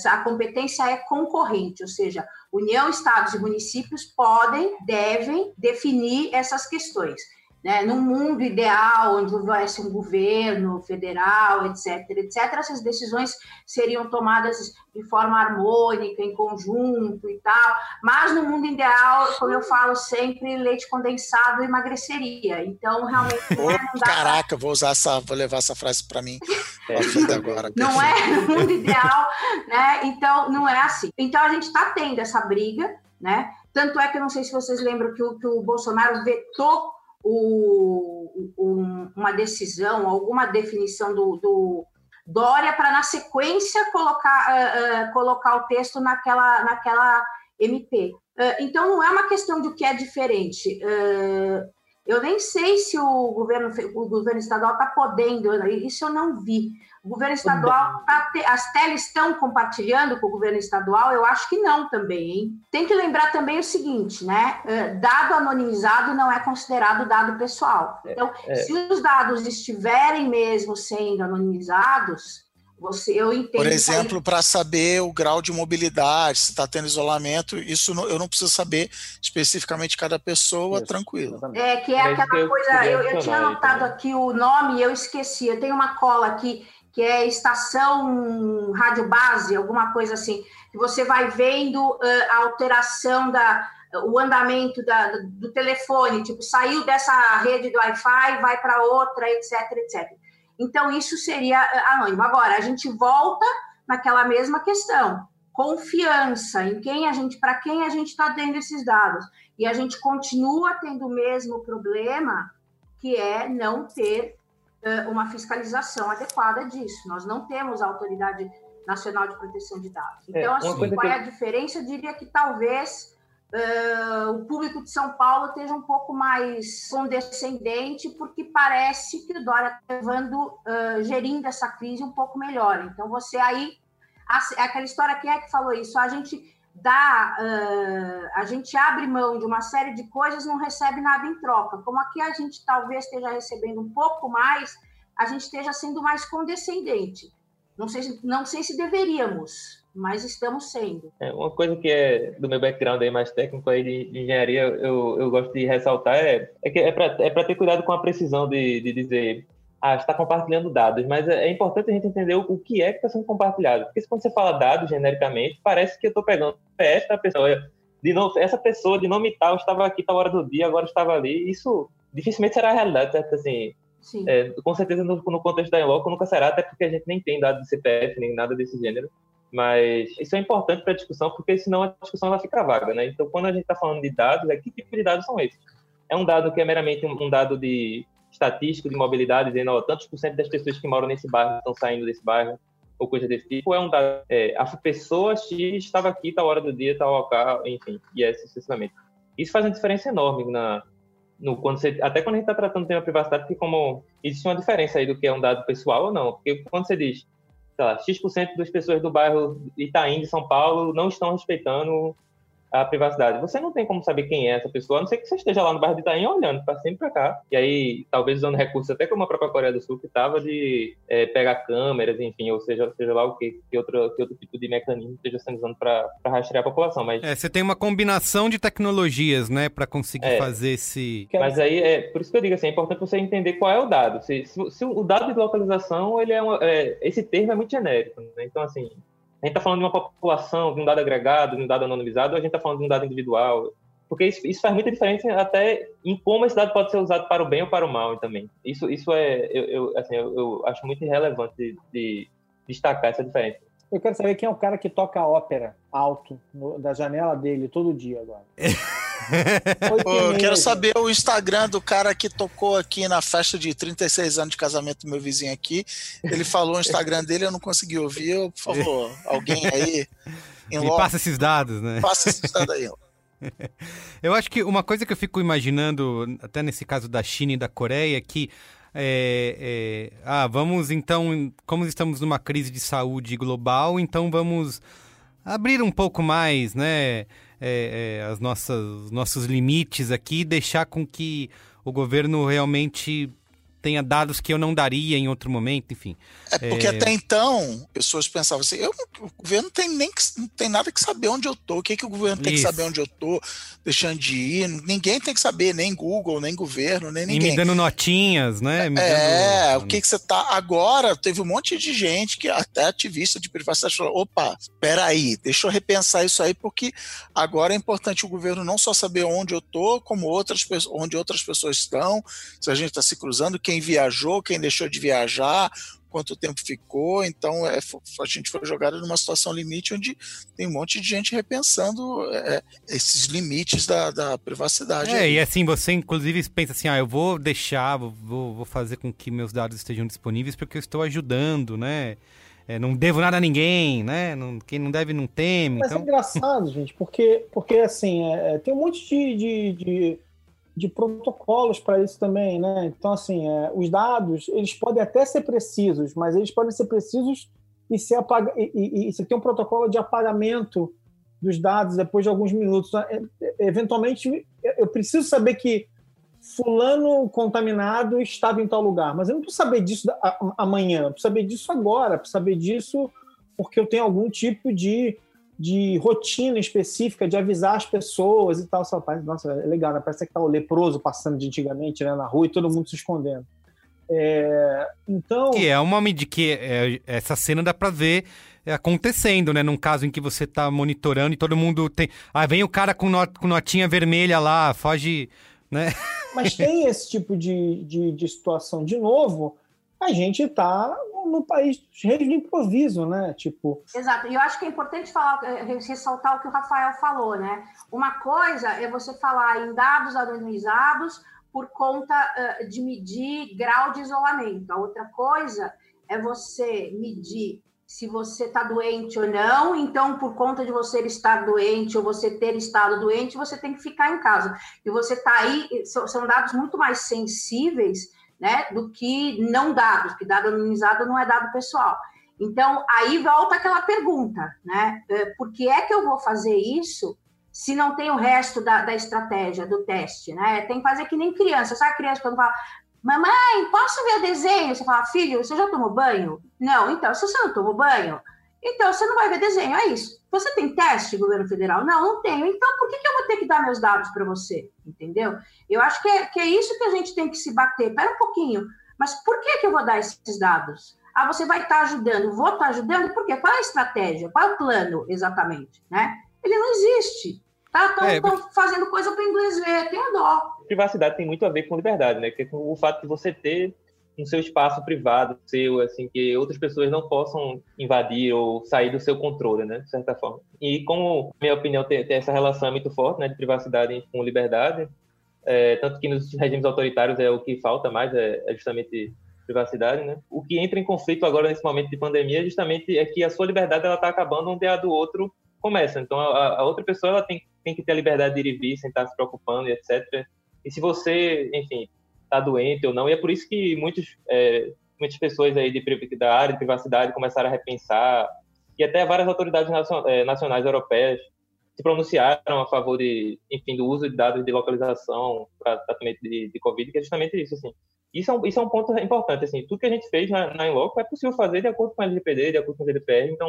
A competência é concorrente, ou seja, União, estados e municípios podem, devem definir essas questões. Né? Num mundo ideal, onde houvesse um governo federal, etc., etc., essas decisões seriam tomadas de forma harmônica, em conjunto e tal. Mas no mundo ideal, como eu falo sempre, leite condensado emagreceria. Então, realmente, né, não dá pra- caraca, vou usar essa, vou levar essa frase para mim a vida agora. não é no mundo ideal, né? Então não é assim. Então a gente está tendo essa briga, né? Tanto é que eu não sei se vocês lembram que o, que o Bolsonaro vetou o, uma decisão, alguma definição do, do Dória para, na sequência, colocar, uh, uh, colocar o texto naquela, naquela MP. Uh, então, não é uma questão de o que é diferente. eu nem sei se o governo, o governo estadual está podendo, isso eu não vi. O governo estadual, tá, as teles estão compartilhando com o governo estadual? Eu acho que não também, hein? Tem que lembrar também o seguinte, né? Dado anonimizado não é considerado dado pessoal. É, então, é, é. se os dados estiverem mesmo sendo anonimizados, você, eu entendo. Por exemplo, para saber o grau de mobilidade, se está tendo isolamento, isso não, eu não preciso saber especificamente cada pessoa, isso, tranquilo. Exatamente. É que é aquela coisa. Eu, eu tinha anotado aqui o nome e eu esqueci. Eu tenho uma cola aqui que é estação rádio base, alguma coisa assim, que você vai vendo a alteração da o andamento da, do telefone, tipo, saiu dessa rede do Wi-Fi, vai para outra, etc, etc. Então, isso seria anônimo. Agora, a gente volta naquela mesma questão. Confiança em quem a gente, para quem a gente está tendo esses dados. E a gente continua tendo o mesmo problema, que é não ter uma fiscalização adequada disso. Nós não temos a autoridade nacional de proteção de dados. É, então, é, assim, qual é a diferença? Eu diria que talvez uh, o público de São Paulo esteja um pouco mais condescendente, porque parece que o Dória está levando, uh, gerindo essa crise um pouco melhor. Então, você aí, aquela história, quem é que falou isso? A gente dá, uh, a gente abre mão de uma série de coisas, não recebe nada em troca. Como aqui a gente talvez esteja recebendo um pouco mais, a gente esteja sendo mais condescendente. Não sei, não sei se deveríamos, mas estamos sendo. É, uma coisa que é do meu background aí mais técnico aí de, de engenharia, eu, eu gosto de ressaltar é, é que é para é ter cuidado com a precisão de, de dizer ah, está compartilhando dados, mas é, é importante a gente entender o, o que é que está sendo compartilhado. Porque quando você fala dados genericamente, parece que eu estou pegando essa pessoa, de novo, essa pessoa de nome tal estava aqui tal hora do dia, agora estava ali. Isso dificilmente será a realidade, certo? Assim, é, com certeza no, no contexto da Enloco nunca será, até porque a gente nem tem dados de CPF nem nada desse gênero. Mas isso é importante para a discussão, porque senão a discussão vai ficar vaga, né? Então, quando a gente está falando de dados, é que tipo de dados são esses? É um dado que é meramente um dado de estatístico de mobilidade, dizendo, ó, tantos por cento das pessoas que moram nesse bairro estão saindo desse bairro, ou coisa desse tipo, é um dado, é, a pessoa X estava aqui tal hora do dia, tal local, enfim, e é sucessivamente. Isso faz uma diferença enorme na, no, quando você, até quando a gente está tratando do tema privacidade, porque como existe uma diferença aí do que é um dado pessoal ou não, porque quando você diz sei lá, X% das pessoas do bairro Itaim de São Paulo não estão respeitando a privacidade. Você não tem como saber quem é essa pessoa, a não ser que você esteja lá no bairro de Itaim olhando para sempre para cá. E aí, talvez usando recursos até como a própria Coreia do Sul, que estava de é, pegar câmeras, enfim, ou seja, seja lá o que, que, outro, que outro tipo de mecanismo esteja sendo usado para rastrear a população. Mas... É, você tem uma combinação de tecnologias, né, para conseguir é, fazer esse. Mas aí, é por isso que eu digo assim, é importante você entender qual é o dado. Se, se, se o dado de localização, ele é, uma, é esse termo é muito genérico, né? Então, assim, a gente está falando de uma população, de um dado agregado, de um dado anonimizado, ou a gente está falando de um dado individual? Porque isso, isso, faz muita diferença até em como esse dado pode ser usado para o bem ou para o mal também. Isso, isso é, eu, eu assim, eu, eu, acho muito relevante de, de, destacar essa diferença. Eu quero saber quem é o cara que toca ópera alto no, da janela dele todo dia agora. Pô, eu quero saber o Instagram do cara que tocou aqui na festa de 36 anos de casamento do meu vizinho aqui. Ele falou o Instagram dele, eu não consegui ouvir. Por favor, alguém aí. Me passa esses dados, né? Passa esses dados aí. Eu acho que uma coisa que eu fico imaginando, até nesse caso da China e da Coreia, é que é, é, ah, vamos então, como estamos numa crise de saúde global, então vamos abrir um pouco mais, né? É, é, as nossas nossos limites aqui, deixar com que o governo realmente tenha dados que eu não daria em outro momento, enfim. É porque é... até então, pessoas pensavam assim, eu, o governo não tem nem que, não tem nada que saber onde eu tô, o que, que o governo tem Isso. que saber onde eu tô, deixando de ir, ninguém tem que saber, nem Google, nem governo, nem ninguém. E me dando notinhas, né? Me é, dando... o que que você tá... Agora, teve um monte de gente que até ativista de privacidade falou, opa, peraí, deixa eu repensar isso aí, porque agora é importante o governo não só saber onde eu tô, como outras onde outras pessoas estão, se a gente está se cruzando, quem viajou, quem deixou de viajar, quanto tempo ficou. Então, é, a gente foi jogado numa situação limite onde tem um monte de gente repensando é, esses limites da, da privacidade. É, aí. e assim, você inclusive pensa assim, ah, eu vou deixar, vou, vou fazer com que meus dados estejam disponíveis porque eu estou ajudando, né? É, não devo nada a ninguém, né? Não, quem não deve não teme. Mas então... é engraçado, gente, porque, porque assim, é, é tem um monte de, de, de de protocolos para isso também, né? Então, assim, é, os dados, eles podem até ser precisos, mas eles podem ser precisos e, ser apaga e, e, e você tem um protocolo de apagamento dos dados depois de alguns minutos. É, é, eventualmente, eu preciso saber que fulano contaminado estava em tal lugar, mas eu não preciso saber disso amanhã, preciso saber disso agora, preciso saber disso porque eu tenho algum tipo de de rotina específica de avisar as pessoas e tal. Só, nossa, é legal, né? Parece que tá o leproso passando de antigamente né, na rua e todo mundo se escondendo. É, então. Que é uma medida que é, essa cena dá para ver acontecendo, né? Num caso em que você tá monitorando e todo mundo tem. Ah, vem o cara com, not, com notinha vermelha lá, foge. Né? Mas tem esse tipo de, de, de situação. De novo, a gente está no país cheio de improviso, né? Tipo. Exato. E eu acho que é importante falar, eh, ressaltar o que o Rafael falou, né? Uma coisa é você falar em dados anonimizados por conta uh, de medir grau de isolamento. A outra coisa é você medir se você está doente ou não. Então, por conta de você estar doente ou você ter estado doente, você tem que ficar em casa. E você está aí, são dados muito mais sensíveis né, do que não dados, que dado anonimizado não é dado pessoal. Então, aí volta aquela pergunta, né? É, por que é que eu vou fazer isso se não tem o resto da, da estratégia, do teste, né? Tem que fazer que nem criança. Sabe a criança quando fala, mamãe, posso ver desenho? Você fala, filho, você já tomou banho? Não, então, se você não tomou banho, então você não vai ver desenho, é isso. Você tem teste, governo federal? Não, não tenho. Então, por que, que eu vou ter que dar meus dados para você? Entendeu? Eu acho que é, que é isso que a gente tem que se bater. Pera um pouquinho, mas por que, que eu vou dar esses dados? Ah, você vai estar tá ajudando. Vou estar tá ajudando por quê? Qual é a estratégia? Qual é o plano, exatamente? Né? Ele não existe. Estão tá? é, fazendo coisa para o inglês ver, tem dó. Privacidade tem muito a ver com liberdade, né? Que o fato de você ter no seu espaço privado, seu, assim, que outras pessoas não possam invadir ou sair do seu controle, né, de certa forma. E como, minha opinião, tem, tem essa relação muito forte, né, de privacidade com liberdade, é, tanto que nos regimes autoritários é o que falta mais, é, é justamente privacidade, né? O que entra em conflito agora nesse momento de pandemia é justamente é que a sua liberdade ela está acabando onde a do outro começa. Então a, a, outra pessoa ela tem, tem que ter a liberdade de ir e vir, sem estar se preocupando e etc. E se você, enfim, está doente ou não. E é por isso que muitos, é, muitas pessoas aí de, área de privacidade começaram a repensar, e até várias autoridades é, nacionais europeias se pronunciaram a favor de, enfim, do uso de dados de localização para tratamento de, de Covid, que é justamente isso, assim. Isso é, um, isso é um ponto importante, assim, tudo que a gente fez na, na Inloco é possível fazer de acordo com a LGPD, de acordo com o GDPR, então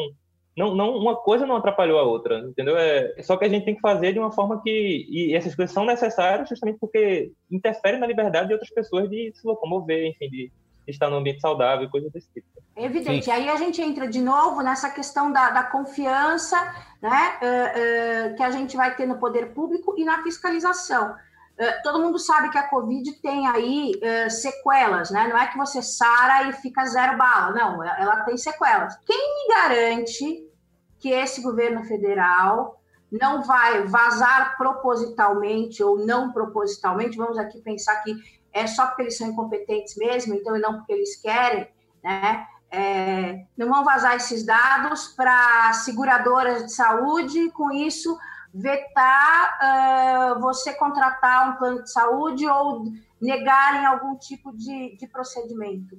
não, não, uma coisa não atrapalhou a outra, entendeu? É, só que a gente tem que fazer de uma forma que. E essas coisas são necessárias justamente porque interferem na liberdade de outras pessoas de se locomover, enfim, de estar num ambiente saudável, coisas desse tipo. É evidente. Sim. Aí a gente entra de novo nessa questão da, da confiança né, uh, uh, que a gente vai ter no poder público e na fiscalização. Uh, todo mundo sabe que a Covid tem aí sequelas, né? Não é que você sara e fica zero bala, não, ela tem sequelas. Quem me garante que esse governo federal não vai vazar propositalmente ou não propositalmente, vamos aqui pensar que é só porque eles são incompetentes mesmo, então e não porque eles querem, né? É, não vão vazar esses dados para seguradoras de saúde, com isso vetar uh, você contratar um plano de saúde ou negarem algum tipo de, de procedimento.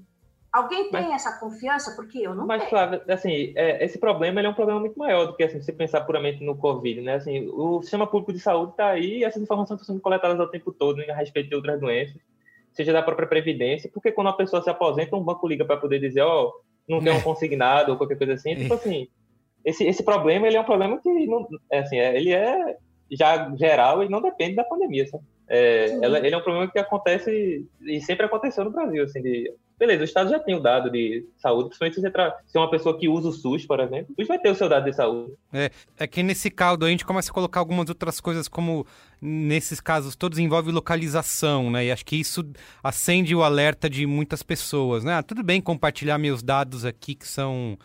Alguém tem mas, essa confiança? Porque eu não mas, tenho. Flávia, assim, é, esse problema é um problema muito maior do que assim, você pensar puramente no Covid, né? Assim, o sistema público de saúde está aí e essas informações estão sendo coletadas ao tempo todo né, a respeito de outras doenças, seja da própria Previdência, porque quando a pessoa se aposenta, um banco liga para poder dizer, ó, oh, não tem um é. consignado ou qualquer coisa assim. Tipo assim, esse, esse problema, ele é um problema que, não, é, assim, é, ele é já geral e não depende da pandemia, sabe? É, ela, ele é um problema que acontece e sempre aconteceu no Brasil, assim, de beleza, o Estado já tem o dado de saúde, principalmente se você tra... se é uma pessoa que usa o SUS, por exemplo, o SUS vai ter o seu dado de saúde. É, é que nesse caldo a gente começa a colocar algumas outras coisas como nesses casos todos envolve localização, né? E acho que isso acende o alerta de muitas pessoas, né? Ah, tudo bem compartilhar meus dados aqui que são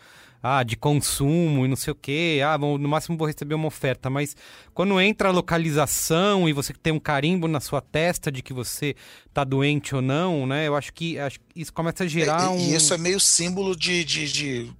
ah, de consumo e não sei o quê. Ah, bom, no máximo vou receber uma oferta. Mas quando entra a localização e você tem um carimbo na sua testa de que você está doente ou não, né? Eu acho que, acho que isso começa a gerar é, um. E isso é meio símbolo de, de, de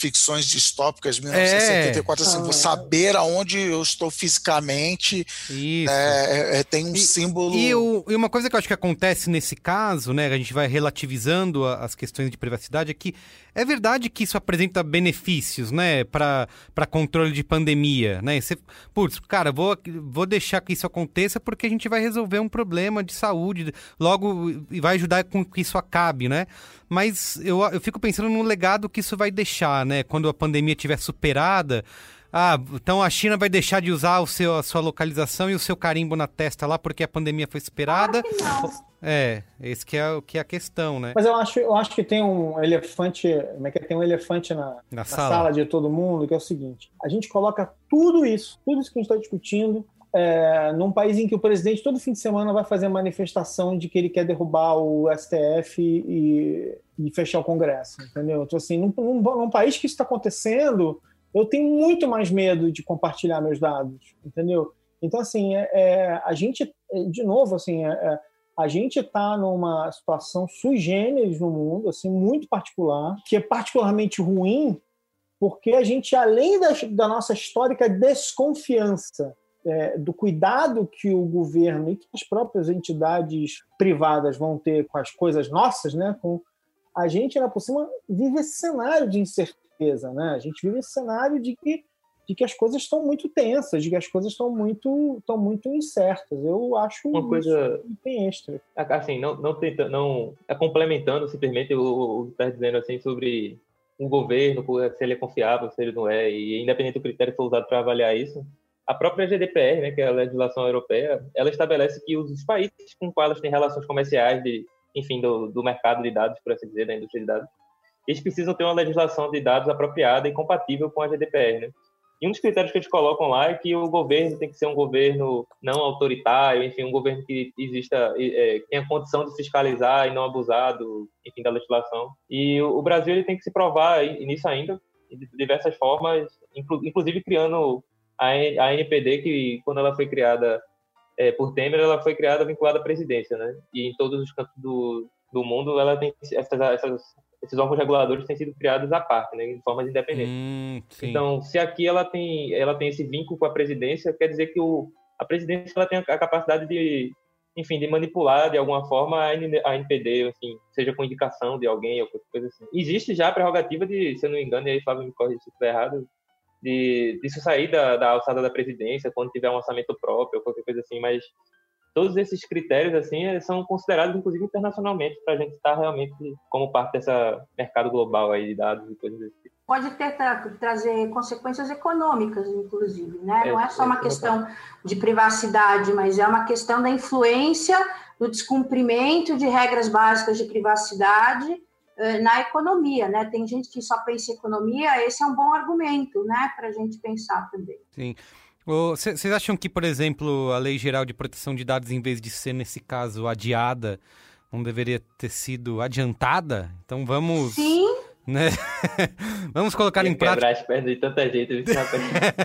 ficções distópicas de 1974, é. assim, vou saber aonde eu estou fisicamente. Isso. É, é, tem um e, símbolo. E, o, e, uma coisa que eu acho que acontece nesse caso, né? A gente vai relativizando as questões de privacidade, é que é verdade que isso apresenta benefícios, né, para controle de pandemia, né? Você, putz, cara, vou, vou deixar que isso aconteça porque a gente vai resolver um problema de saúde, logo e vai ajudar com que isso acabe, né? Mas eu, eu fico pensando no legado que isso vai deixar, né? Quando a pandemia estiver superada, ah, então a China vai deixar de usar o seu, a sua localização e o seu carimbo na testa lá porque a pandemia foi superada? Claro é, esse que é, que é a questão, né? Mas eu acho, eu acho que tem um elefante, como é que é? tem um elefante na, na, na sala. sala. de todo mundo, que é o seguinte: a gente coloca tudo isso, tudo isso que a gente está discutindo, é, num país em que o presidente todo fim de semana vai fazer manifestação de que ele quer derrubar o STF e, e fechar o Congresso, entendeu? Então, assim, num, num, num país que isso está acontecendo, eu tenho muito mais medo de compartilhar meus dados, entendeu? Então, assim, é, é a gente, de novo, assim, é, é a gente está numa situação sui generis no mundo, assim, muito particular, que é particularmente ruim, porque a gente, além da, da nossa histórica desconfiança é, do cuidado que o governo e que as próprias entidades privadas vão ter com as coisas nossas, né, com a gente, ainda por cima, vive esse cenário de incerteza, né? A gente vive esse cenário de que de que as coisas estão muito tensas, de que as coisas estão muito, estão muito incertas. Eu acho uma coisa bem extra. Assim, não, não tenta, não é complementando simplesmente o, que está dizendo assim sobre um governo, se ele é confiável, se ele não é, e independente do critério que for usado para avaliar isso, a própria GDPR, né, que é a legislação europeia, ela estabelece que os países com quais elas têm relações comerciais, de, enfim, do, do mercado de dados, por assim dizer, da indústria de dados, eles precisam ter uma legislação de dados apropriada e compatível com a GDPR, né? E um dos critérios que eles colocam lá é que o governo tem que ser um governo não autoritário, enfim, um governo que exista, é, tenha condição de fiscalizar e não abusar do, enfim, da legislação. E o, Brasil ele tem que se provar nisso ainda, de diversas formas, inclusive criando a, a NPD, que quando ela foi criada é, por Temer, ela foi criada vinculada à presidência, né? E em todos os cantos do, do mundo ela tem essas, essas esses órgãos reguladores têm sido criados à parte, né, de forma independente. Hum, então, se aqui ela tem, ela tem esse vínculo com a presidência, quer dizer que o, a presidência ela tem a capacidade de, enfim, de manipular de alguma forma a NPD, assim, seja com indicação de alguém ou coisa assim. Existe já a prerrogativa de, se eu não me engano, e aí Fábio me corrige se estiver errado, de disso sair da, da alçada da presidência quando tiver um orçamento próprio ou qualquer coisa assim, mas todos esses critérios assim são considerados inclusive internacionalmente para a gente estar realmente como parte desse mercado global aí de dados e coisas desse tipo. Pode ter tra trazer consequências econômicas, inclusive, né? É, Não é só uma é, questão de privacidade, mas é uma questão da influência do descumprimento de regras básicas de privacidade eh, na economia, né? Tem gente que só pensa em economia, esse é um bom argumento, né, para a gente pensar também. Sim. Vocês acham que, por exemplo, a Lei Geral de Proteção de Dados, em vez de ser, nesse caso, adiada, não deveria ter sido adiantada? Então vamos. Sim. Né? vamos colocar em prática. as pernas de tanta gente.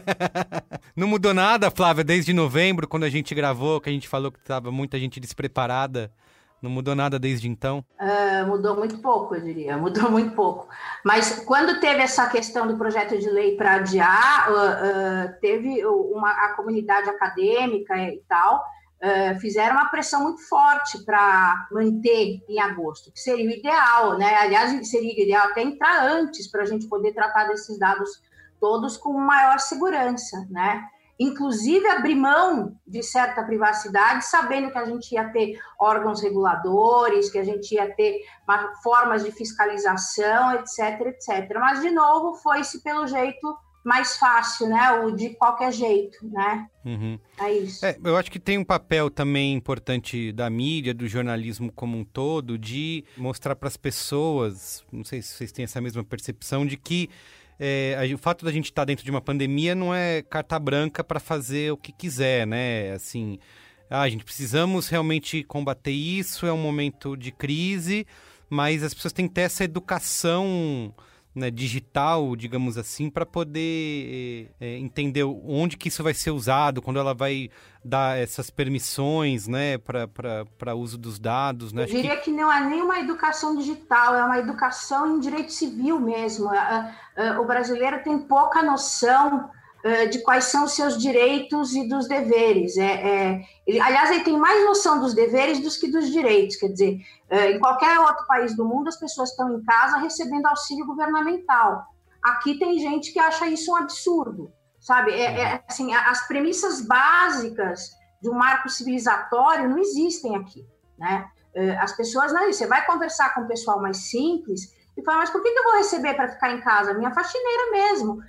não mudou nada, Flávia, desde novembro, quando a gente gravou, que a gente falou que estava muita gente despreparada. Não mudou nada desde então? Uh, mudou muito pouco, eu diria. Mudou muito pouco. Mas quando teve essa questão do projeto de lei para adiar, uh, uh, teve uma, a comunidade acadêmica e tal fizeram uma pressão muito forte para manter em agosto, que seria o ideal, né? Aliás, seria ideal até entrar antes para a gente poder tratar desses dados todos com maior segurança, né? Inclusive abrir mão de certa privacidade, sabendo que a gente ia ter órgãos reguladores, que a gente ia ter formas de fiscalização, etc, etc. Mas, de novo, foi-se pelo jeito mais fácil, né? O de qualquer jeito, né? Uhum. É isso. É, eu acho que tem um papel também importante da mídia, do jornalismo como um todo, de mostrar para as pessoas, não sei se vocês têm essa mesma percepção, de que é, o fato da gente estar tá dentro de uma pandemia não é carta branca para fazer o que quiser, né? Assim, ah, gente, precisamos realmente combater isso, é um momento de crise, mas as pessoas têm que ter essa educação né, digital, digamos assim, para poder é, entender onde que isso vai ser usado, quando ela vai dar essas permissões né, para uso dos dados. Né? Eu diria que... que... não é nem uma educação digital, é uma educação em direito civil mesmo. O brasileiro tem pouca noção de quais são os seus direitos e dos deveres. É, é, ele, aliás, ele tem mais noção dos deveres do que dos direitos. Quer dizer, é, em qualquer outro país do mundo, as pessoas estão em casa recebendo auxílio governamental. Aqui tem gente que acha isso um absurdo, sabe? É, é assim, as premissas básicas de um marco civilizatório não existem aqui, né? É, as pessoas, não, você vai conversar com o pessoal mais simples e fala, mas por que eu vou receber para ficar em casa? Minha faxineira mesmo.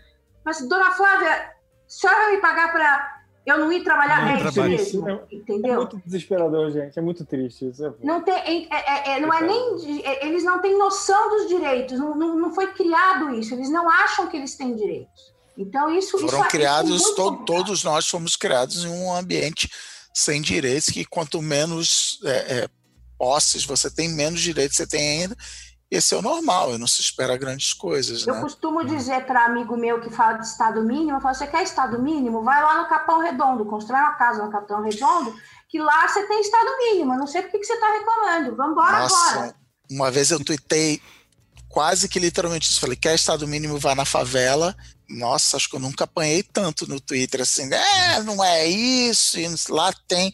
Mas, dona Flávia, a senhora vai me pagar para eu não ir trabalhar não, é isso mesmo, é, entendeu? É muito desesperador, gente. É muito triste isso. É não tem, é, é, é não é nem, eles não têm noção dos direitos. Não, não, não, foi criado isso. Eles não acham que eles têm direitos. Então isso foram isso, criados. Isso to, todos nós fomos criados em um ambiente sem direitos. Que quanto menos posses você tem, menos direitos você tem ainda esse é o normal, e não se espera grandes coisas. Eu né? costumo dizer para amigo meu que fala de Estado mínimo, eu falo, você quer Estado mínimo? Vai lá no Capão Redondo, constrói uma casa no Capão Redondo, que lá você tem Estado mínimo. Eu não sei por que você está reclamando. Vamos embora agora. Uma vez eu tuitei quase que literalmente isso. Falei, quer Estado mínimo, vá na favela. Nossa, acho que eu nunca apanhei tanto no Twitter assim, é, não é isso, lá tem.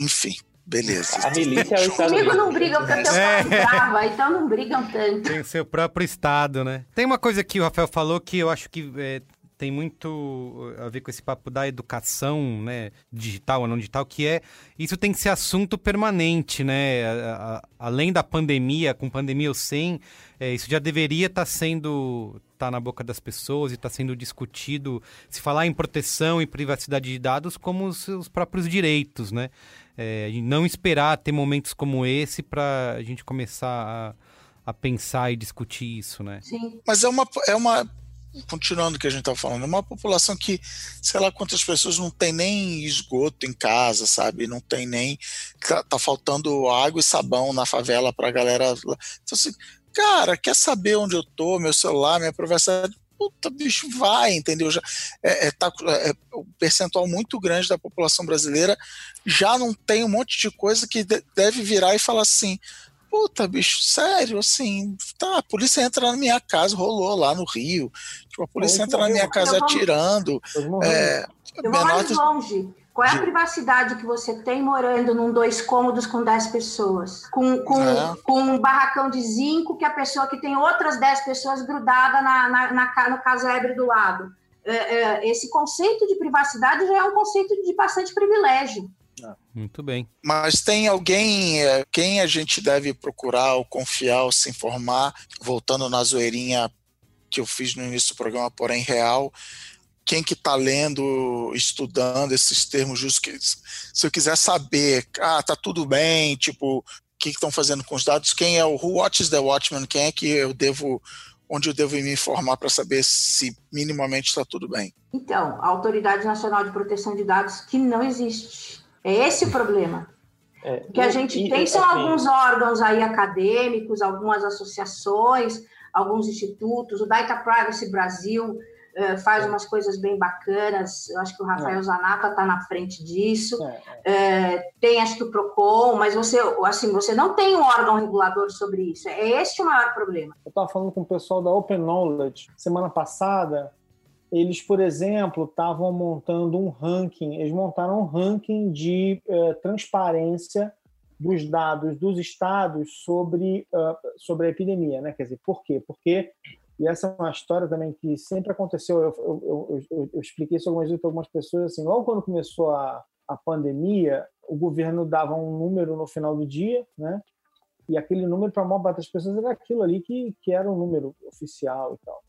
Enfim, Beleza. A milícia é o Estado Comigo não brigam porque eu tenho é. brava, então não brigam tanto. Tem o seu próprio Estado, né? Tem uma coisa que o Rafael falou que eu acho que é, tem muito a ver com esse papo da educação, né, digital ou não digital, que é isso tem que ser assunto permanente, né? A, a, além da pandemia, com pandemia ou sem, é, isso já deveria estar tá sendo tá na boca das pessoas e está sendo discutido se falar em proteção e privacidade de dados como os seus próprios direitos, né? É, não esperar ter momentos como esse para a gente começar a, a, pensar e discutir isso, né? Sim. Mas é uma, é uma continuando o que a gente está falando, é uma população que, sei lá quantas pessoas não tem nem esgoto em casa, sabe? Não tem nem. Tá, tá faltando água e sabão na favela para a galera. Então, assim, cara, quer saber onde eu tô, meu celular, minha privacidade? puta, bicho, vai, entendeu? Já, é, é, tá, é, o percentual muito grande da população brasileira já não tem um monte de coisa que de, deve virar e falar assim, puta, bicho, sério, assim, tá, a polícia entra na minha casa, rolou lá no Rio, tipo, a polícia entra na minha casa atirando. É, eu vou mais longe. Qual é a privacidade que você tem morando num dois cômodos com 10 pessoas? Com, com, é. com um barracão de zinco que a pessoa que tem outras 10 pessoas grudadas na, na, na, no casebre do lado. É, é, esse conceito de privacidade já é um conceito de bastante privilégio. Muito bem. Mas tem alguém, é, quem a gente deve procurar ou confiar ou se informar, voltando na zoeirinha que eu fiz no início do programa, porém real, quem que está lendo, estudando esses termos justos, se eu quiser saber, ah, tá tudo bem, tipo, o que estão fazendo com os dados, quem é o Who Watches the Watchman, quem é que eu devo, onde eu devo me informar para saber se minimamente está tudo bem? Então, a Autoridade Nacional de Proteção de Dados, que não existe. É esse o problema. É, que a gente e, tem são assim, alguns órgãos aí acadêmicos, algumas associações, alguns institutos, o Data Privacy Brasil, eh, faz é. umas coisas bem bacanas. Eu acho que o Rafael é. Zanata está na frente disso. É, é. Eh, tem, acho que o Procon, mas você, assim, você não tem um órgão regulador sobre isso. É este o maior problema. Eu estava falando com o pessoal da Open Knowledge semana passada. Eles, por exemplo, estavam montando um ranking. Eles montaram um ranking de eh, transparência dos dados dos estados sobre, uh, sobre a epidemia, né? Quer dizer, por quê? Porque e essa é uma história também que sempre aconteceu. Eu, eu, eu, eu expliquei isso algumas vezes para algumas pessoas. Assim, logo quando começou a, a pandemia, o governo dava um número no final do dia, né? E aquele número, para a maior parte das pessoas, era aquilo ali que, que era um número oficial e tal.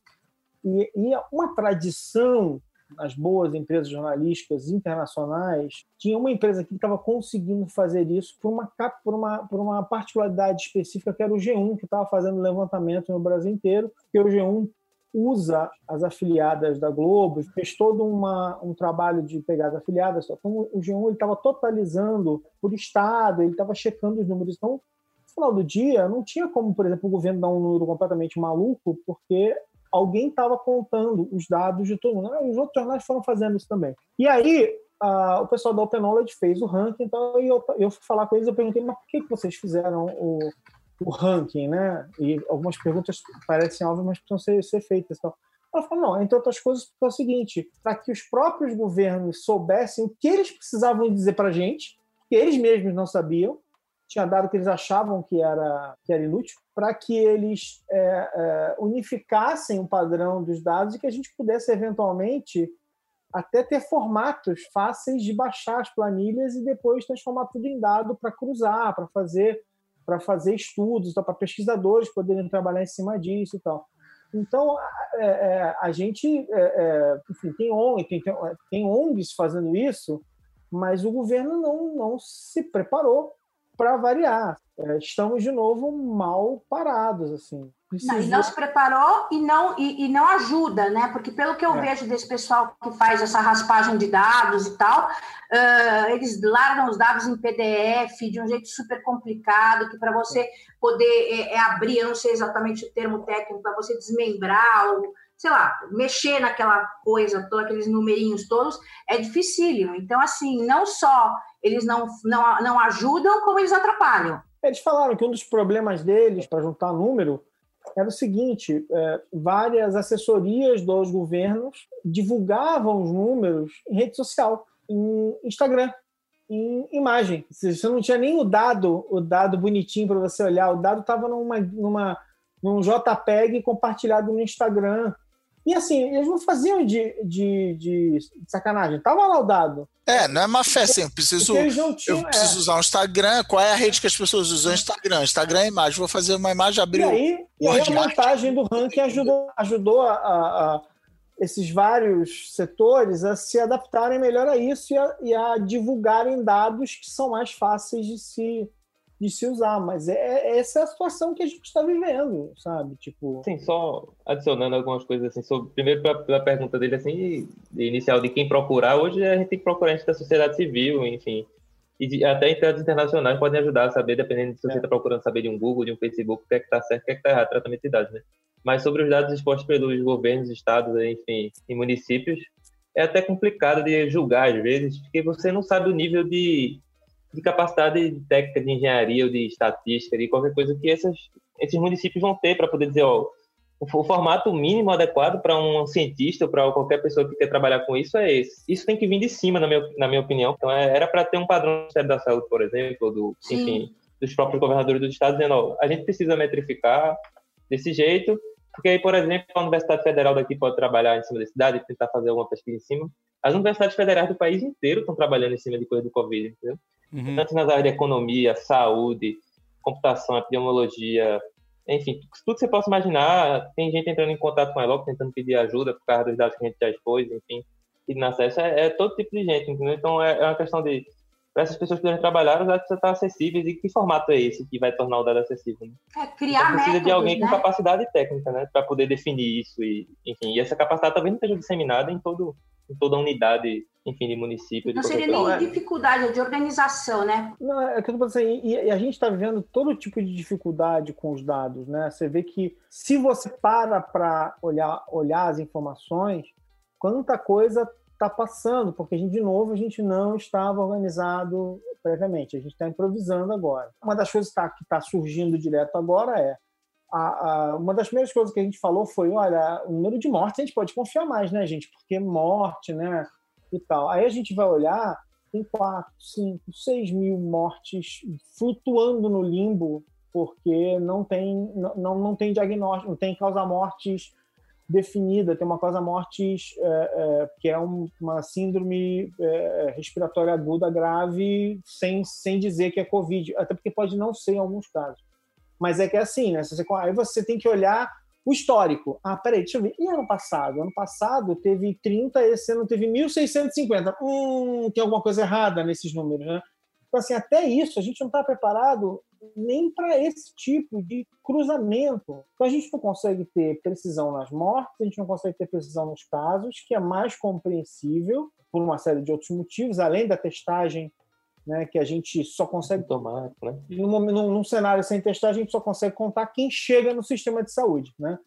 E, e uma tradição nas boas empresas jornalísticas internacionais, tinha uma empresa que estava conseguindo fazer isso por uma, por, uma, por uma particularidade específica, que era o G1, que estava fazendo levantamento no Brasil inteiro, porque o G1 usa as afiliadas da Globo, fez todo uma, um trabalho de pegar as afiliadas. Então, o G1 estava totalizando por estado, ele estava checando os números. Então, no final do dia, não tinha como, por exemplo, o governo dar um número completamente maluco, porque alguém estava contando os dados de todo mundo. Ah, os outros jornais foram fazendo isso também. E aí, uh, o pessoal da Open Knowledge fez o ranking, então eu, eu fui falar com eles, eu perguntei, mas por que, que vocês fizeram o, o ranking, né? E algumas perguntas parecem óbvias, mas precisam ser, ser feitas. Então, ela falou, não, entre outras coisas, é o seguinte, para que os próprios governos soubessem o que eles precisavam dizer para a gente, que eles mesmos não sabiam, tinha dado que eles achavam que era, que era inútil, para que eles é, é, unificassem o padrão dos dados e que a gente pudesse, eventualmente, até ter formatos fáceis de baixar as planilhas e depois transformar tudo em dado para cruzar, para fazer para fazer estudos, então, para pesquisadores poderem trabalhar em cima disso e tal. Então, é, é, a gente, é, é enfim, tem, ONG, tem, tem ONGs fazendo isso, mas o governo não, não se preparou para variar. É, estamos de novo mal parados, assim. Não, e não se preparou e não, e, e, não ajuda, né? Porque pelo que eu é. vejo desse pessoal que faz essa raspagem de dados e tal, uh, eles largam os dados em PDF de um jeito super complicado, que para você poder é, é abrir, eu não sei exatamente o termo técnico, para você desmembrar ou, sei lá, mexer naquela coisa, todos aqueles numerinhos todos, é dificílimo. Então, assim, não só eles não, não, não ajudam, como eles atrapalham. Eles falaram que um dos problemas deles, para juntar número, era o seguinte: é, várias assessorias dos governos divulgavam os números em rede social, em Instagram, em imagem. Você não tinha nem o dado, o dado bonitinho para você olhar. O dado estava numa, numa, num JPEG compartilhado no Instagram. E assim, eles não faziam de, de, de sacanagem, tava lá o dado. É, não é má fé, assim, eu preciso, tinham, eu preciso é. usar o Instagram, qual é a rede que as pessoas usam? Instagram, Instagram é imagem, vou fazer uma imagem, abrir e aí, e aí a montagem do ranking ajudou, ajudou a, a, a, esses vários setores a se adaptarem melhor a isso e a, e a divulgarem dados que são mais fáceis de se de se usar, mas é, é, essa é a situação que a gente está vivendo, sabe? Tipo. Sim, só adicionando algumas coisas assim, sobre, primeiro pela pergunta dele assim, inicial de quem procurar, hoje a gente tem que procurar gente da sociedade civil, enfim. E de, até entidades internacionais podem ajudar a saber, dependendo de se você está é. procurando saber de um Google, de um Facebook, o que é que está certo, o que é que está errado, tratamento de dados, né? Mas sobre os dados expostos pelos governos, estados, enfim, e municípios, é até complicado de julgar às vezes, porque você não sabe o nível de de capacidade técnica de engenharia ou de estatística, de qualquer coisa que essas, esses municípios vão ter para poder dizer, ó, o, formato mínimo adequado para um cientista ou para qualquer pessoa que quer trabalhar com isso é esse. Isso tem que vir de cima, na minha, na minha opinião. Então, é, era para ter um padrão do Ministério da Saúde, por exemplo, do, enfim, dos próprios governadores dos estados, dizendo, ó, a gente precisa metrificar desse jeito, porque aí, por exemplo, a Universidade Federal daqui pode trabalhar em cima da cidade, tentar fazer alguma pesquisa em cima. As universidades federais do país inteiro estão trabalhando em cima de coisa do Covid, entendeu? Uhum. Tanto nas áreas de economia, saúde, computação, epidemiologia, enfim, tudo que você possa imaginar, tem gente entrando em contato com a Eloc, tentando pedir ajuda por causa dos dados que a gente já expôs, enfim, e acesso. É, é, todo tipo de gente, entendeu? Então é, é uma questão de, para essas pessoas poderem trabalhar, os dados precisam estar acessíveis e que formato é esse que vai tornar o dado acessível? Né? É, criar então, precisa métodos, de alguém né? com capacidade técnica, né, para poder definir isso e, enfim, e essa capacidade talvez não esteja disseminada em todo em toda a unidade enfim, de município. Não de seria nem é. dificuldade, é de organização, né? Não, é que eu tô assim, e, e a gente está vivendo todo tipo de dificuldade com os dados, né? Você vê que se você para para olhar, olhar as informações, quanta coisa está passando, porque a gente, de novo, a gente não estava organizado previamente, a gente está improvisando agora. Uma das coisas que está tá surgindo direto agora é a, a, uma das primeiras coisas que a gente falou foi, olha, o número de mortes a gente pode confiar mais, né, gente? Porque morte, né, e tal. Aí a gente vai olhar, tem 4, 5, 6 mil mortes flutuando no limbo, porque não tem, não, não tem diagnóstico, não tem causa-mortes definida, tem uma causa-mortes é, é, que é um, uma síndrome é, respiratória aguda grave, sem, sem dizer que é Covid, até porque pode não ser em alguns casos. Mas é que é assim, né? Você, aí você tem que olhar o histórico. Ah, peraí, deixa eu ver. E ano passado? Ano passado teve 30, esse ano teve 1.650. Hum, tem alguma coisa errada nesses números, né? Então, assim, até isso a gente não está preparado nem para esse tipo de cruzamento. Então a gente não consegue ter precisão nas mortes, a gente não consegue ter precisão nos casos, que é mais compreensível por uma série de outros motivos, além da testagem, né, que a gente só consegue tomar, né? Num, num, num cenário sem testagem, a gente só consegue contar quem chega no sistema de saúde, né?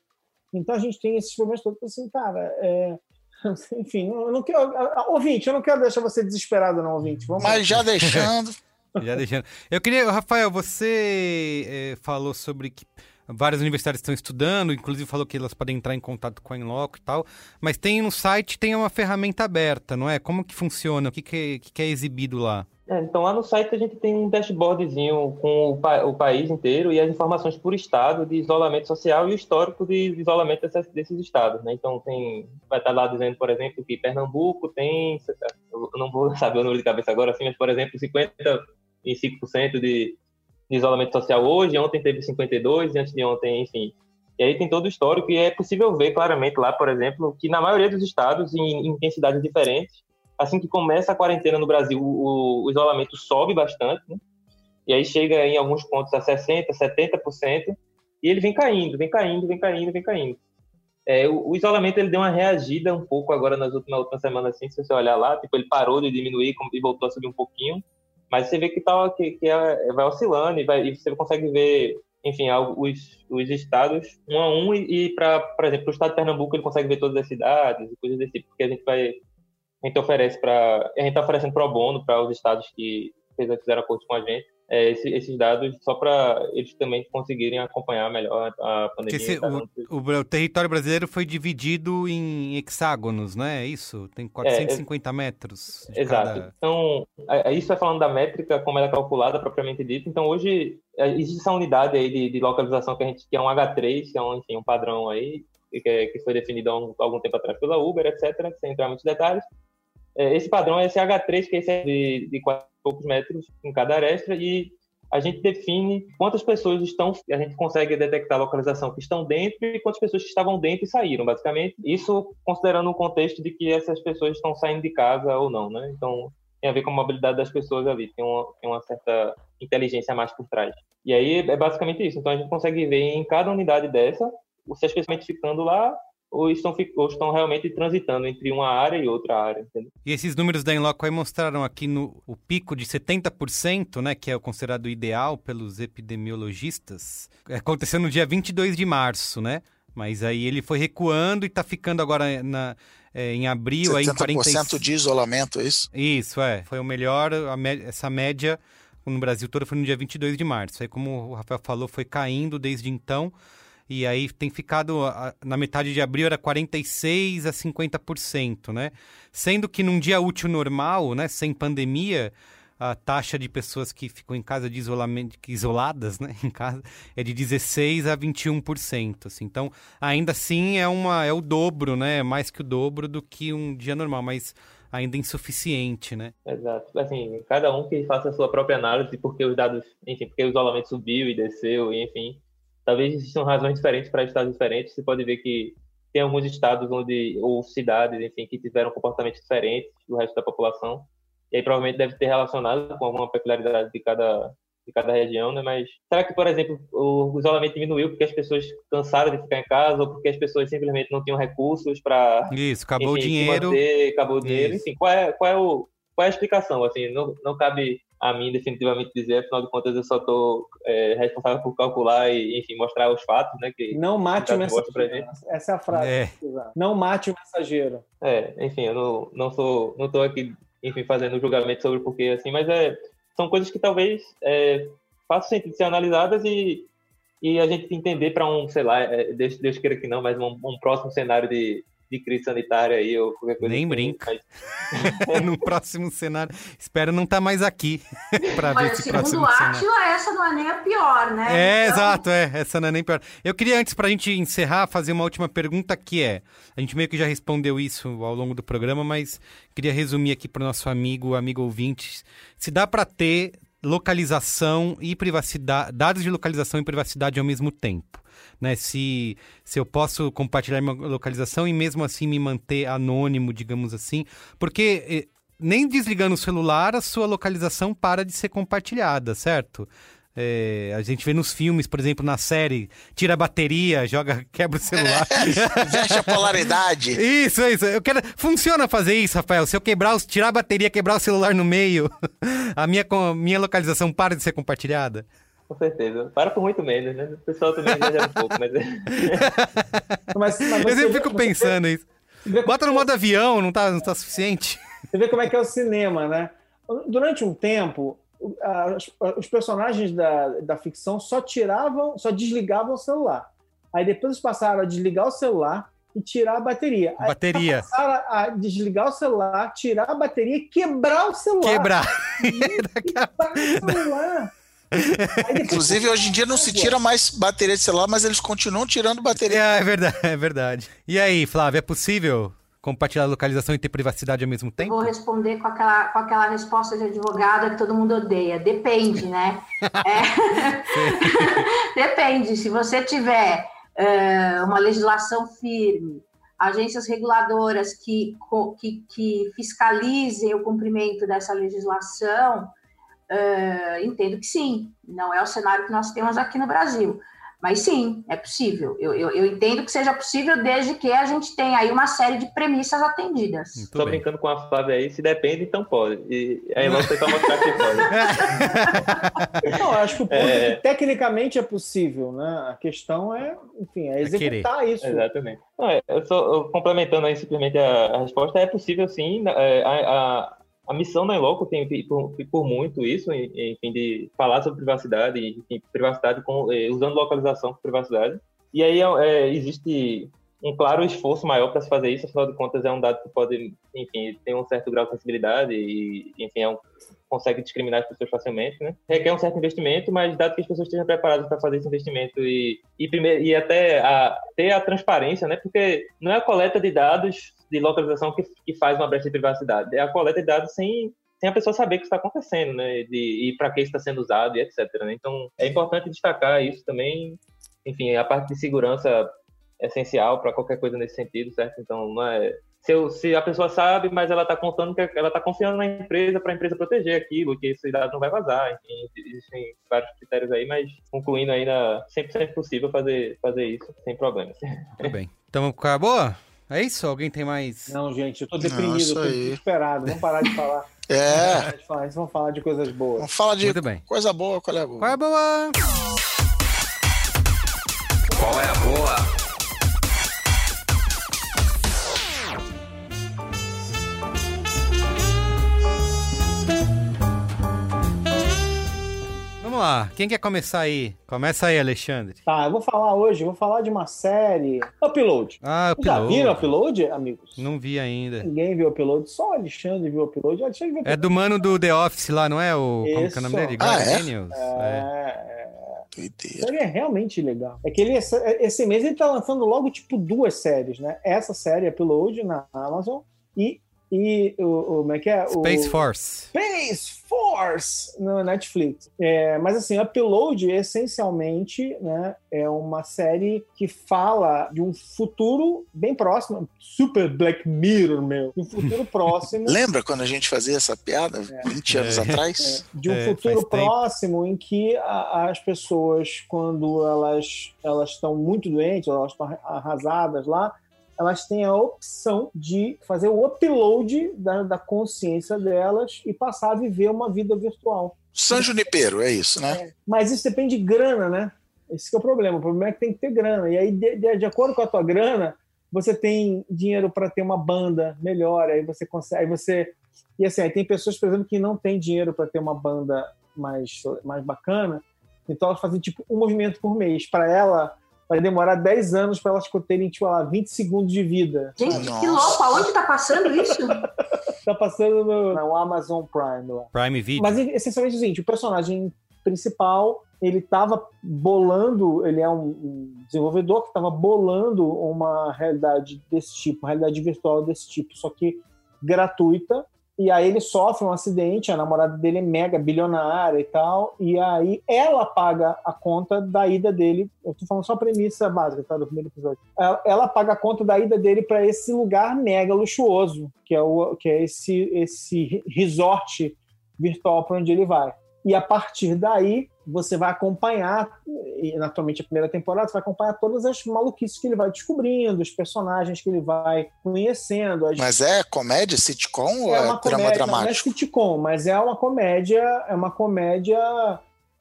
Então a gente tem esses problemas todos assim, cara. É... Enfim, eu não quero. Ouvinte, eu não quero deixar você desesperado, não, ouvinte. Vamos Mas já deixando. Já deixando. Eu queria, Rafael, você é, falou sobre que várias universidades estão estudando, inclusive falou que elas podem entrar em contato com a Inloco e tal, mas tem no site, tem uma ferramenta aberta, não é? Como que funciona? O que, que, que é exibido lá? É, então lá no site a gente tem um dashboardzinho com o, pa o, país inteiro e as informações por estado de isolamento social e o histórico de isolamento desses estados, né? Então tem vai estar lá dizendo, por exemplo, que Pernambuco tem, eu não vou saber o número de cabeça agora assim, mas por exemplo, 50 em 5% de, de isolamento social hoje, ontem teve 52, e antes de ontem, enfim. E aí tem todo o histórico e é possível ver claramente lá, por exemplo, que na maioria dos estados, em intensidades diferentes, assim que começa a quarentena no Brasil, o, o isolamento sobe bastante, né? E aí chega em alguns pontos a 60%, 70%, e ele vem caindo, vem caindo, vem caindo, vem caindo. É, o, o, isolamento ele deu uma reagida um pouco agora nas últimas, últimas semanas, assim, se você olhar lá, tipo, ele parou de diminuir e voltou a subir um pouquinho, mas você vê que, tá, que, que é, vai oscilando e, vai, e você consegue ver, enfim, os, os estados um a um e, e para, por exemplo, o estado de Pernambuco ele consegue ver todas as cidades e coisas desse tipo, porque a gente vai, a gente oferece para, a gente está oferecendo pro bono para os estados que fizeram acordo com a gente, é, esse, esses dados só para eles também conseguirem acompanhar melhor a pandemia. Esse, o, o, o, território brasileiro foi dividido em hexágonos, não é isso? Tem 450 é, é, metros. exato. Cada... Então, isso é falando da métrica, como ela é calculada propriamente dita. Então, hoje, existe essa unidade aí de, de localização que a gente que é um H3, que é um, enfim, um padrão aí, que, é, que foi definido há um, algum tempo atrás pela Uber, etc., sem entrar em muitos detalhes. É, esse padrão é esse H3, que é esse de, de quatro poucos metros em cada aresta, e a gente define quantas pessoas estão, a gente consegue detectar a localização que estão dentro e quantas pessoas que estavam dentro e saíram, basicamente. Isso considerando o contexto de que essas pessoas estão saindo de casa ou não, né? Então, tem a ver com a mobilidade das pessoas ali, tem uma, tem uma certa inteligência mais por trás. E aí é basicamente isso. Então, a gente consegue ver em cada unidade dessa, se as pessoas ficando lá ou estão, ou estão realmente transitando entre uma área e outra área. Entendeu? E esses números da Inloco aí mostraram aqui no o pico de 70%, né, que é o considerado ideal pelos epidemiologistas, aconteceu no dia 22 de março, né? Mas aí ele foi recuando e está ficando agora na, é, em abril... 70% aí, 40... de isolamento, é isso? Isso, é. Foi o melhor, essa média no Brasil todo foi no dia 22 de março. Aí, como o Rafael falou, foi caindo desde então e aí tem ficado, na metade de abril era 46% a 50%, né? Sendo que num dia útil normal, né, sem pandemia, a taxa de pessoas que ficam em casa de isolamento, isoladas, né, em casa, é de 16 a 21%, assim. Então, ainda assim é uma é o dobro, né, é mais que o dobro do que um dia normal, mas ainda insuficiente, né? Exato. Assim, cada um que faça a sua própria análise porque os dados, enfim, porque o isolamento subiu e desceu, e enfim, talvez existam razões diferentes para estados diferentes. Você pode ver que tem alguns estados onde ou cidades, enfim, que tiveram comportamentos diferentes do resto da população. E aí provavelmente deve ter relacionado com alguma peculiaridade de cada de cada região, né? Mas será que, por exemplo, o isolamento diminuiu porque as pessoas cansaram de ficar em casa ou porque as pessoas simplesmente não tinham recursos para isso, acabou enfim, o dinheiro, manter, acabou o dinheiro, enfim, qual é qual é o qual é a explicação? Assim, não, não cabe a mim definitivamente dizer, afinal de contas eu só estou é, responsável por calcular e, enfim, mostrar os fatos, né? Que não mate o mensageiro. Essa é a frase. É. Não mate o mensageiro. É, enfim, eu não, não sou, não estou aqui, enfim, fazendo julgamento sobre o porquê, assim, mas é, são coisas que talvez é, façam sentido ser analisadas e, e a gente entender para um, sei lá, é, Deus, Deus queira que não, mas um, um próximo cenário de, de crise sanitária aí ou qualquer coisa. Nem assim, brinca. Mas... no próximo cenário. Espero não estar tá mais aqui para ver esse próximo cenário. Segundo o essa não é nem a pior, né? É, então... exato, é. Essa não é nem pior. Eu queria, antes, para a gente encerrar, fazer uma última pergunta que é... A gente meio que já respondeu isso ao longo do programa, mas queria resumir aqui para o nosso amigo, amigo ouvinte. Se dá para ter localização e privacidade, dados de localização e privacidade ao mesmo tempo né? Se, se eu posso compartilhar minha localização e mesmo assim me manter anônimo, digamos assim, porque eh, nem desligando o celular a sua localização para de ser compartilhada, certo? É, a gente vê nos filmes, por exemplo, na série, tira a bateria, joga, quebra o celular. Veste a polaridade. Isso, isso. Eu quero. Funciona fazer isso, Rafael. Se eu quebrar, os- tirar a bateria, quebrar o celular no meio, a minha, minha localização para de ser compartilhada. Com certeza. Para por muito menos, né? O pessoal também exagera um pouco, mas... Mas, mas Eu sempre fico pensando isso. vê- Bota no modo avião, não tá, não tá suficiente? Você vê como é que é o cinema, né? Durante um tempo, os, personagens da, da ficção só tiravam, só desligavam o celular. Aí depois eles passaram a desligar o celular e tirar a bateria. Aí Bateria. passaram a desligar o celular, tirar a bateria e quebrar o celular. Quebrar. Quebrar o celular. Inclusive, hoje em dia não se tira mais bateria de celular, mas eles continuam tirando bateria. É, é verdade, é verdade. E aí, Flávio, é possível compartilhar a localização e ter privacidade ao mesmo tempo? Vou responder com aquela, com aquela resposta de advogada que todo mundo odeia. Depende, né? É. Depende. Se você tiver é, uma legislação firme, agências reguladoras que, que, que fiscalizem o cumprimento dessa legislação, é, entendo que sim. Não é o cenário que nós temos aqui no Brasil. Mas sim, é possível. Eu, eu, eu entendo que seja possível desde que a gente tenha aí uma série de premissas atendidas. Muito Só bem. brincando com a Flávia aí, se depende, então pode. E aí vamos tentar mostrar que pode. Não, acho que o ponto é... É. que tecnicamente é possível, né? A questão é, enfim, é executar isso. Exatamente. Não, é, eu só eu complementando aí simplesmente a, a resposta, é possível sim. é, a, a, a missão da Inloco tem por, por muito isso, enfim, de falar sobre privacidade, enfim, privacidade com, eh, usando localização com privacidade. E aí é, existe um claro esforço maior para se fazer isso, afinal de contas é um dado que pode, enfim, tem um certo grau de sensibilidade e, enfim, é um, consegue discriminar as pessoas facilmente, né? Requer um certo investimento, mas dado que as pessoas estejam preparadas para fazer esse investimento e, e, primeiro, e até a, ter a transparência, né? Porque não é a coleta de dados de localização que, que faz uma brecha de privacidade, é a coleta de dados sem sem a pessoa saber o que está acontecendo, né? De, e para que está sendo usado e etc. Né? Então, é importante destacar isso também. Enfim, a parte de segurança é essencial para qualquer coisa nesse sentido, certo? Então, não é se, eu, se, a pessoa sabe, mas ela está contando que ela está confiando na empresa para a empresa proteger aquilo, que esse dado não vai vazar. Enfim, existem vários critérios aí, mas concluindo ainda, sempre, sempre possível fazer, fazer isso sem problemas. Tudo bem. Então, acabou? É isso? Alguém tem mais? Não, gente, eu tô deprimido, tô aí. desesperado. Vamos parar de falar. É. Vamos parar de falar, vamos falar de coisas boas. Vamos falar de Muito bem. coisa boa, qual é a boa? Qual é a boa? Qual é a boa? Lá. Quem quer começar aí? Começa aí, Alexandre. Tá, eu vou falar hoje, vou falar de uma série. Upload. Ah, Vocês Já Upload. viram Upload, amigos? Não vi ainda. Ninguém viu Upload, só o Alexandre viu Upload. O Alexandre viu É do mano do The Office lá, não é? O, como que é o nome dele? Ah, é? Daniels? É. É, é. Doideira. série é realmente legal. É que ele, esse mês ele tá lançando logo, tipo, duas séries, né? Essa série, Upload, na Amazon, e, e o, o- como é que é? Space o, Force. Space Force no Netflix. É, mas assim, Upload essencialmente né, é uma série que fala de um futuro bem próximo, super Black Mirror, meu, de um futuro próximo. Lembra quando a gente fazia essa piada 20 anos É. atrás? de um É, futuro faz tempo. próximo em que a- as pessoas, quando elas elas estão muito doentes, ou elas estão arrasadas lá, elas têm a opção de fazer o upload da, da consciência delas e passar a viver uma vida virtual. San Junipero, é isso, né? Mas isso depende de grana, né? Esse que é o problema. O problema é que tem que ter grana. E aí, de, de- de acordo com a tua grana, você tem dinheiro para ter uma banda melhor, aí você consegue. Aí você. E assim, aí tem pessoas, por exemplo, que não têm dinheiro para ter uma banda mais, mais bacana, então elas fazem tipo um movimento por mês. Para ela, vai demorar 10 anos para elas terem, tipo, lá, 20 segundos de vida. Gente, Nossa. que louco, aonde tá passando isso? Tá passando no, no Amazon Prime lá. Prime Video. Mas essencialmente é o seguinte, o personagem principal, ele estava bolando, ele é um, um desenvolvedor que estava bolando uma realidade desse tipo, uma realidade virtual desse tipo, só que gratuita. E aí ele sofre um acidente, a namorada dele é mega bilionária e tal, e aí ela paga a conta da ida dele. Eu tô falando só a premissa básica, tá? Do primeiro episódio. Ela, ela paga a conta da ida dele para esse lugar mega luxuoso, que é, o, que é esse, esse resort virtual para onde ele vai. E a partir daí você vai acompanhar, naturalmente a primeira temporada, você vai acompanhar todas as maluquices que ele vai descobrindo, os personagens que ele vai conhecendo. As... Mas é comédia, sitcom ou é, drama comédia, dramático? Não é sitcom, mas é uma comédia, é uma comédia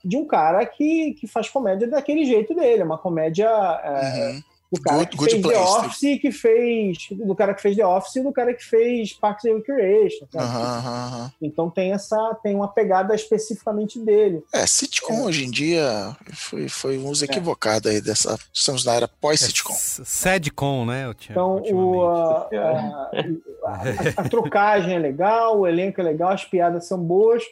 de um cara que, que faz comédia daquele jeito dele, é uma comédia é, uhum do cara good, que good fez place. The Office que fez do cara que fez The Office e do cara que fez Parks and Recreation uh -huh, então tem essa tem uma pegada especificamente dele é sitcom é. hoje em dia foi, foi um uso é. equivocado aí dessa estamos na era pós-sitcom é, sadcom né então o, a, a, a, a, trocagem é legal o elenco é legal as piadas são boas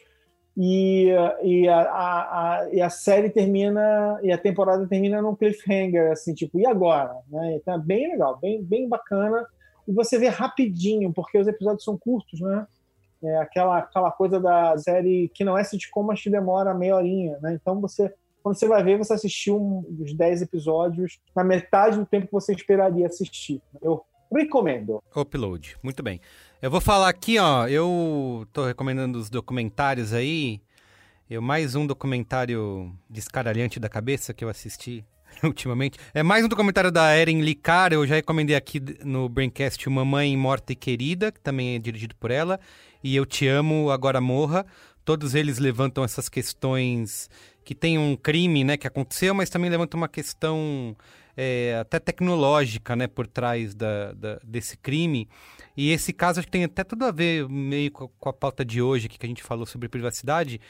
e, e, a, a, a, e a série termina e a temporada termina num cliffhanger assim tipo e agora? né? Então é bem legal bem bem bacana. E você vê rapidinho porque os episódios são curtos né? É aquela aquela coisa da série que não é sitcom mas que demora meia horinha né? Então você quando você vai ver você assistiu um dos 10 episódios na metade do tempo que você esperaria assistir. Eu recomendo. Upload. Muito bem eu vou falar aqui, ó. Eu tô recomendando os documentários aí. Eu mais um documentário descaralhante da cabeça que eu assisti ultimamente. É mais um documentário da Erin Licar. Eu já recomendei aqui no Braincast Mamãe Morta e Querida, que também é dirigido por ela. E Eu Te Amo, Agora Morra. Todos eles levantam essas questões que tem um crime, né, que aconteceu, mas também levantam uma questão é, até tecnológica, né, por trás da, da, desse crime. E esse caso acho que tem até tudo a ver meio com a, a pauta de hoje, que a gente falou sobre privacidade,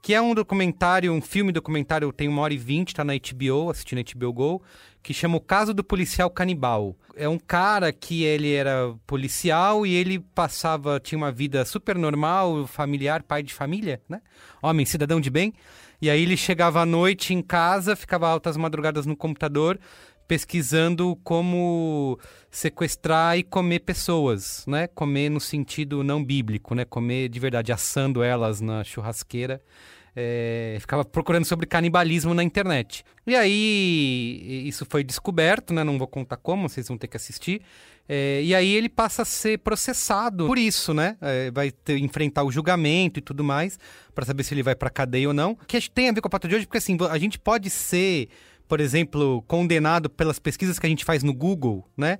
que é um documentário, um filme documentário, tem uma hora e vinte, tá na HBO, assistindo na HBO Go, que chama O Caso do Policial Canibal. É um cara que ele era policial e ele passava, tinha uma vida super normal, familiar, pai de família, né? Homem, cidadão de bem. E aí ele chegava à noite em casa, ficava altas madrugadas no computador, pesquisando como sequestrar e comer pessoas, né? Comer no sentido não bíblico, né? Comer de verdade, assando elas na churrasqueira. É, ficava procurando sobre canibalismo na internet. E aí isso foi descoberto, né? Não vou contar como, vocês vão ter que assistir. É, e aí ele passa a ser processado por isso, né? É, vai ter, enfrentar o julgamento e tudo mais, para saber se ele vai para cadeia ou não. Que tem a ver com a pauta de hoje, porque assim, a gente pode ser por exemplo, condenado pelas pesquisas que a gente faz no Google, né?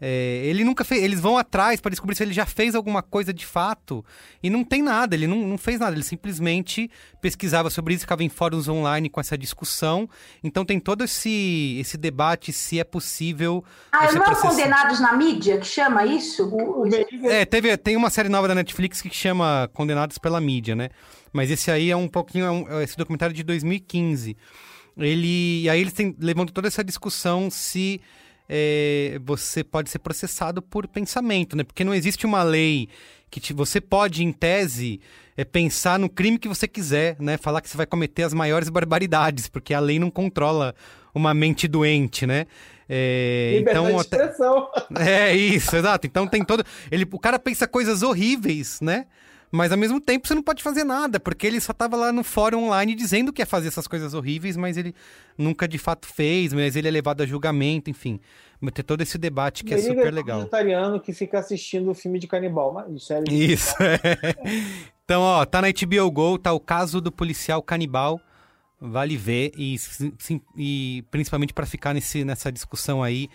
É, ele nunca fez. Eles vão atrás para descobrir se ele já fez alguma coisa de fato. E não tem nada, ele não, não fez nada. Ele simplesmente pesquisava sobre isso, ficava em fóruns online com essa discussão. Então tem todo esse, esse debate se é possível. Ah, não processar... Condenados na mídia que chama isso? O, o... É, teve, tem uma série nova da Netflix que chama Condenados pela Mídia, né? Mas esse aí é um pouquinho. É um, esse documentário de 2015 ele aí eles têm, levantam toda essa discussão se é, você pode ser processado por pensamento, né? Porque não existe uma lei que te, você pode, em tese, é, pensar no crime que você quiser, né? Falar que você vai cometer as maiores barbaridades, porque a lei não controla uma mente doente, né? É, então, de expressão. É isso, exato. Então tem todo. Ele, o cara pensa coisas horríveis, né? Mas ao mesmo tempo você não pode fazer nada, porque ele só estava lá no fórum online dizendo que ia fazer essas coisas horríveis, mas ele nunca de fato fez, mas ele é levado a julgamento, enfim. Ter todo esse debate que é super legal. vegetariano que fica assistindo o filme de canibal, mas sério. Isso. É. então, ó, tá na HBO Go, tá o caso do policial canibal. Vale ver e, sim, e principalmente para ficar nesse, nessa discussão aí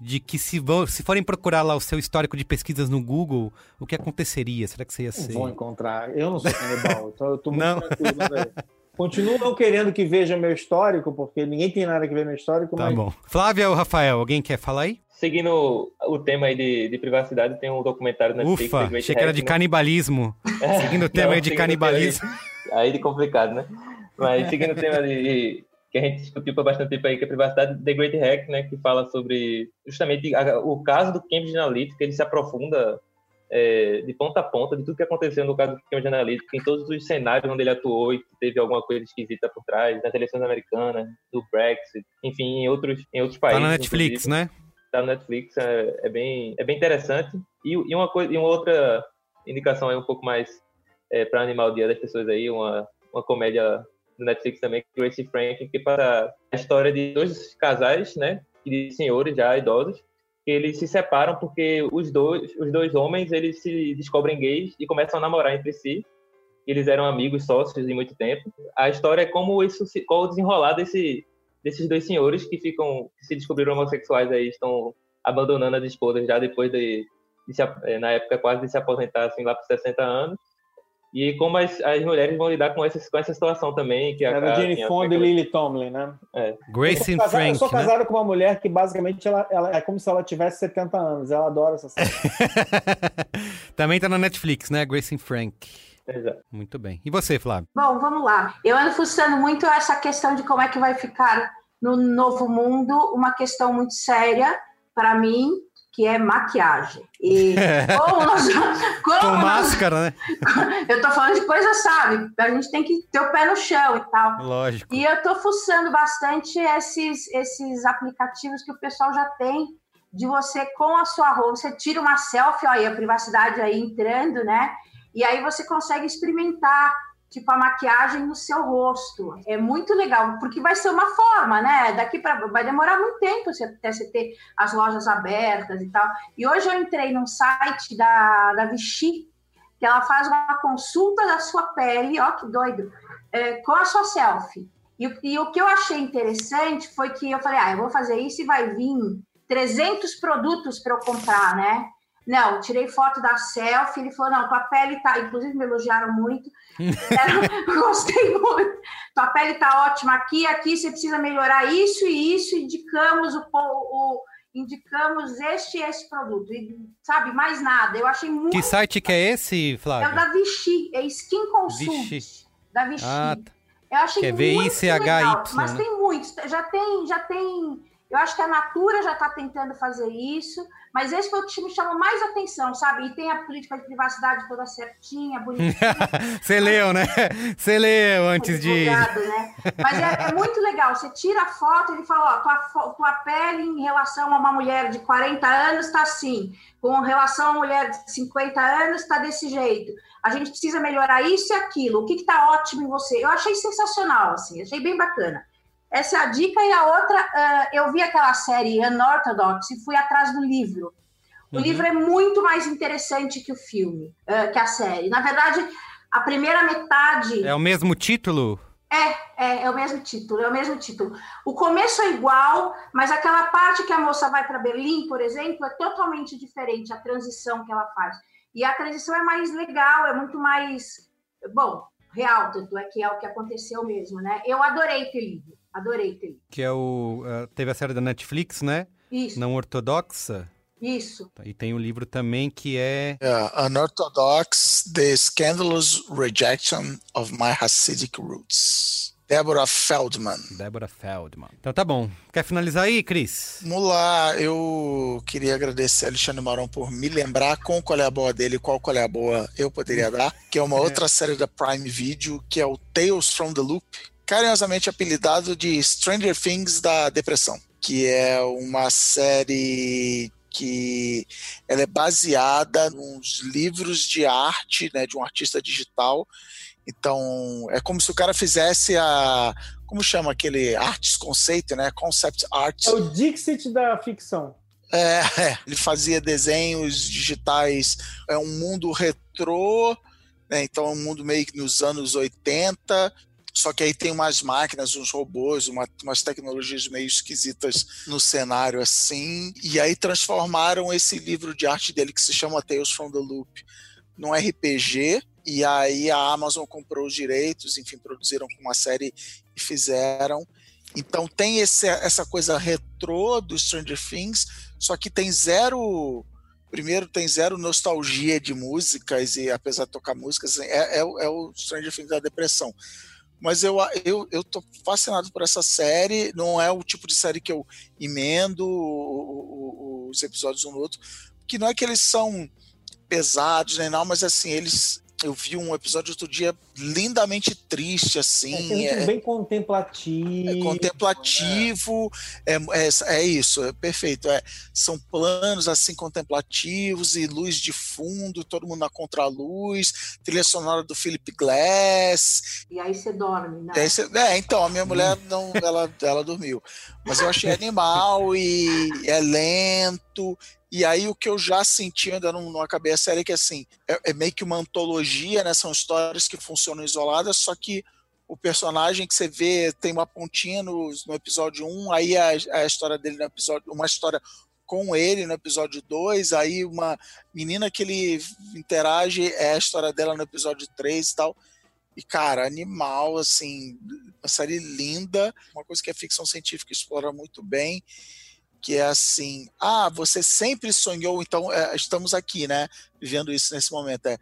de que se, vão, se forem procurar lá o seu histórico de pesquisas no Google, o que aconteceria? Será que você ia ser? Vão encontrar. Eu não sou canibal, então eu tô muito não. tranquilo, Continuo não querendo que veja meu histórico, porque ninguém tem nada que ver meu histórico. Tá mas... bom. Flávia ou Rafael, alguém quer falar aí? Seguindo o tema aí de, de privacidade, tem um documentário na Netflix. Ufa, achei que era de né? canibalismo. É, seguindo o tema não, aí de canibalismo. Aí, aí de complicado, né? Mas seguindo o tema de, que a gente discutiu por bastante tempo aí, que é a privacidade, The Great Hack, né, que fala sobre justamente a, o caso do Cambridge Analytica, ele se aprofunda é, de ponta a ponta de tudo que aconteceu no caso do Cambridge Analytica, em todos os cenários onde ele atuou e teve alguma coisa esquisita por trás, nas eleições americanas, do Brexit, enfim, em outros, em outros países. Tá na Netflix, né? Tá na Netflix, é, é, bem, é bem interessante. E, e, uma coisa, e uma outra indicação aí um pouco mais é, para animar o dia das pessoas aí, uma, uma comédia do Netflix também, Gracie Frank, que para a história de dois casais, né, de senhores já idosos, que eles se separam porque os dois, os dois homens, eles se descobrem gays e começam a namorar entre si. eles eram amigos, sócios de muito tempo. A história é como isso, qual o desenrolar desse, desses dois senhores que ficam, que se descobriram homossexuais aí, estão abandonando as esposas já depois de, de se, eh, na época quase de se aposentar, assim, lá por 60 anos. E como as, as mulheres vão lidar com essa, com essa situação também. Que Era a, Jane Fonda e Lily Tomlin, né? É. Grace eu and casado, Frank, Eu sou né? casado com uma mulher que basicamente ela, ela é como se ela tivesse 70 anos. Ela adora essa série. Também tá na Netflix, né? Grace and Frank. Exato. Muito bem. E você, Flávio? Bom, vamos lá. Eu ando fuçando muito essa questão de como é que vai ficar no novo mundo, uma questão muito séria para mim, que é maquiagem. E como nós, como Com máscara, né? eu tô falando de coisa, sabe? A gente tem que ter o pé no chão e tal. Lógico. E eu tô fuçando bastante esses, esses aplicativos que o pessoal já tem de você com a sua roupa, você tira uma selfie, aí a privacidade aí entrando, né? E aí você consegue experimentar, tipo, a maquiagem no seu rosto. É muito legal, porque vai ser uma forma, né? Daqui para vai demorar muito tempo até você ter as lojas abertas e tal. E hoje eu entrei num site da, da Vichy, que ela faz uma consulta da sua pele, ó, que doido, é, com a sua selfie. E, e o que eu achei interessante foi que eu falei, ah, eu vou fazer isso e vai vir 300 produtos para eu comprar, né? Não, tirei foto da selfie, ele falou, não, tua pele tá, inclusive me elogiaram muito, gostei muito, tua pele tá ótima aqui, aqui você precisa melhorar isso e isso, indicamos o, o indicamos este e esse produto, e, sabe, mais nada, eu achei muito... Que site que é esse, É o Flávio? da Vichy, é Skin Consult, Vichy. da Vichy. Ah, tá. Eu achei Que é muito legal, mas né? tem muitos, já tem, já tem, eu acho que a Natura já está tentando fazer isso, mas esse foi o que me chamou mais atenção, sabe? E tem a política de privacidade toda certinha, bonitinha, Você leu, né? Você leu antes de. divulgado, né? Mas é, é muito legal, você tira a foto e ele fala, ó, tua, tua pele em relação a uma mulher de 40 anos está assim, com relação a uma mulher de 50 anos está desse jeito. A gente precisa melhorar isso e aquilo. O que está ótimo em você? Eu achei sensacional, assim, achei bem bacana. Essa é a dica. E a outra, ah, eu vi aquela série Unorthodox e fui atrás do livro. O Uhum. livro é muito mais interessante que o filme, ah, que a série. Na verdade, a primeira metade. É o mesmo título? É, é, é o mesmo título, é o mesmo título. O começo é igual, mas aquela parte que a moça vai para Berlim, por exemplo, é totalmente diferente, a transição que ela faz. E a transição é mais legal, é muito mais, bom, real, tanto é que é o que aconteceu mesmo, né? Eu adorei ter lido, adorei ter lido. Que é o. ah, teve a série da Netflix, né? Isso, Não ortodoxa. isso. E tem um livro também que é. Yeah, Unorthodox, The Scandalous Rejection of My Hasidic Roots. Deborah Feldman. Deborah Feldman. Então tá bom. Quer finalizar aí, Cris? Vamos lá, eu queria agradecer a Alexandre Marão por me lembrar com qual é a boa dele e qual qual é a boa eu poderia dar, que é uma outra série da Prime Video, que é o Tales from the Loop, carinhosamente apelidado de Stranger Things da depressão, que é uma série que ela é baseada nos livros de arte, né, de um artista digital. Então, é como se o cara fizesse a como chama aquele artes conceito, né? Concept art. É o Dixit da ficção. É, é, ele fazia desenhos digitais, é um mundo retrô, né, então é um mundo meio que nos anos 80, só que aí tem umas máquinas, uns robôs, uma- umas tecnologias meio esquisitas no cenário assim, e aí transformaram esse livro de arte dele que se chama Tales from the Loop num RPG, e aí a Amazon comprou os direitos, enfim, produziram uma série e fizeram. Então tem esse, essa coisa retrô do Stranger Things, só que tem zero. Primeiro, tem zero nostalgia de músicas, e apesar de tocar músicas, é, é, é o Stranger Things da depressão. Mas eu, eu, eu tô fascinado por essa série, não é o tipo de série que eu emendo os episódios um no outro, que não é que eles são pesados nem não, mas assim, eles. Eu vi um episódio outro dia lindamente triste, assim. É, um é- bem contemplativo. é contemplativo, é, é, é isso, é perfeito. É, são planos assim contemplativos e luz de fundo, todo mundo na contraluz, trilha sonora do Philip Glass. E aí você dorme, né? É, é, então, a minha mulher não, ela, ela dormiu. Mas eu achei animal e é lento. E aí o que eu já senti, ainda não, não acabei a série, é que assim, é, é meio que uma antologia, né? São histórias que funcionam isoladas, só que o personagem que você vê tem uma pontinha no, no episódio 1, aí a, a história dele no episódio, uma história com ele no episódio 2, aí uma menina que ele interage é a história dela no episódio 3 e tal. E, cara, animal, assim, uma série linda, uma coisa que a ficção científica explora muito bem, que é assim, ah, você sempre sonhou, então é, estamos aqui, né, vivendo isso nesse momento, é,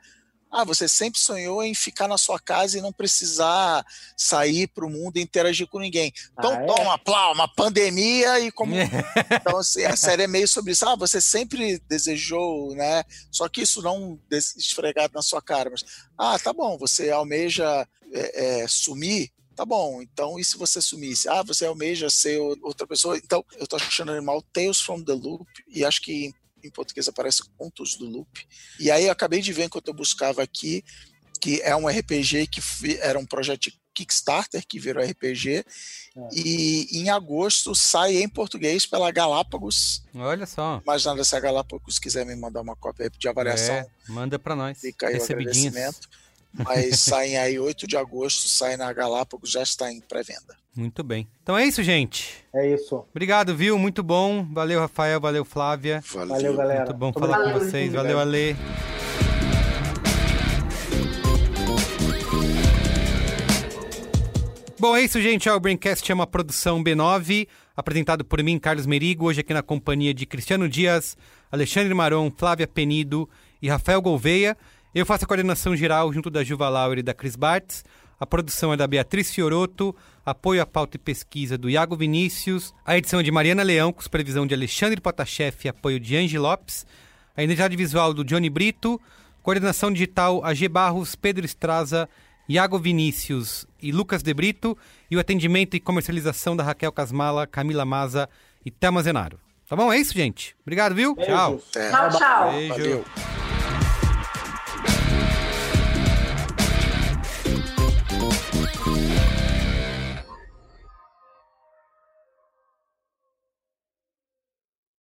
ah, você sempre sonhou em ficar na sua casa e não precisar sair para o mundo e interagir com ninguém. Então, Ah, é? toma, plá, uma pandemia e como. então, assim, a série é meio sobre isso. Ah, você sempre desejou, né? Só que isso não esfregado na sua cara. Mas, ah, tá bom, você almeja é, é, sumir. Tá bom, então e se você sumisse? Ah, você almeja ser outra pessoa? Então, eu tô achando animal Tales from the Loop, e acho que em português aparece Contos do Loop. E aí eu acabei de ver enquanto eu buscava aqui, que é um RPG que era um projeto Kickstarter que virou RPG. E em agosto sai em português pela Galápagos. Olha só. Mas nada, se a Galápagos quiser me mandar uma cópia de avaliação, É, manda pra nós. fica aí o agradecimento. Mas saem aí 8 de agosto, sai na Galápagos, já está em pré-venda. Muito bem. Então é isso, gente. É isso. Obrigado, viu? Muito bom. Valeu, Rafael. Valeu, Flávia. Valeu, galera. Muito bom falar com obrigado. vocês. Valeu, Ale. Bom, é isso, gente. O Braincast é uma produção B9, apresentado por mim, Carlos Merigo, hoje aqui na companhia de Cristiano Dias, Alexandre Maron, Flávia Penido e Rafael Gouveia. Eu faço a coordenação geral junto da Juva Lauer e da Cris Bartz. A produção é da Beatriz Fioroto, apoio à pauta e pesquisa do Iago Vinícius, a edição é de Mariana Leão, com supervisão de Alexandre Potashev e apoio de Angie Lopes, a identidade visual do Johnny Brito, coordenação digital AG Barros, Pedro Estraza, Iago Vinícius e Lucas De Brito, e o atendimento e comercialização da Raquel Casmala, Camila Maza e Thelma Zenaro. Tá bom? É isso, gente. Obrigado, viu? Tchau. Até. Tchau, tchau. Beijo. Valeu.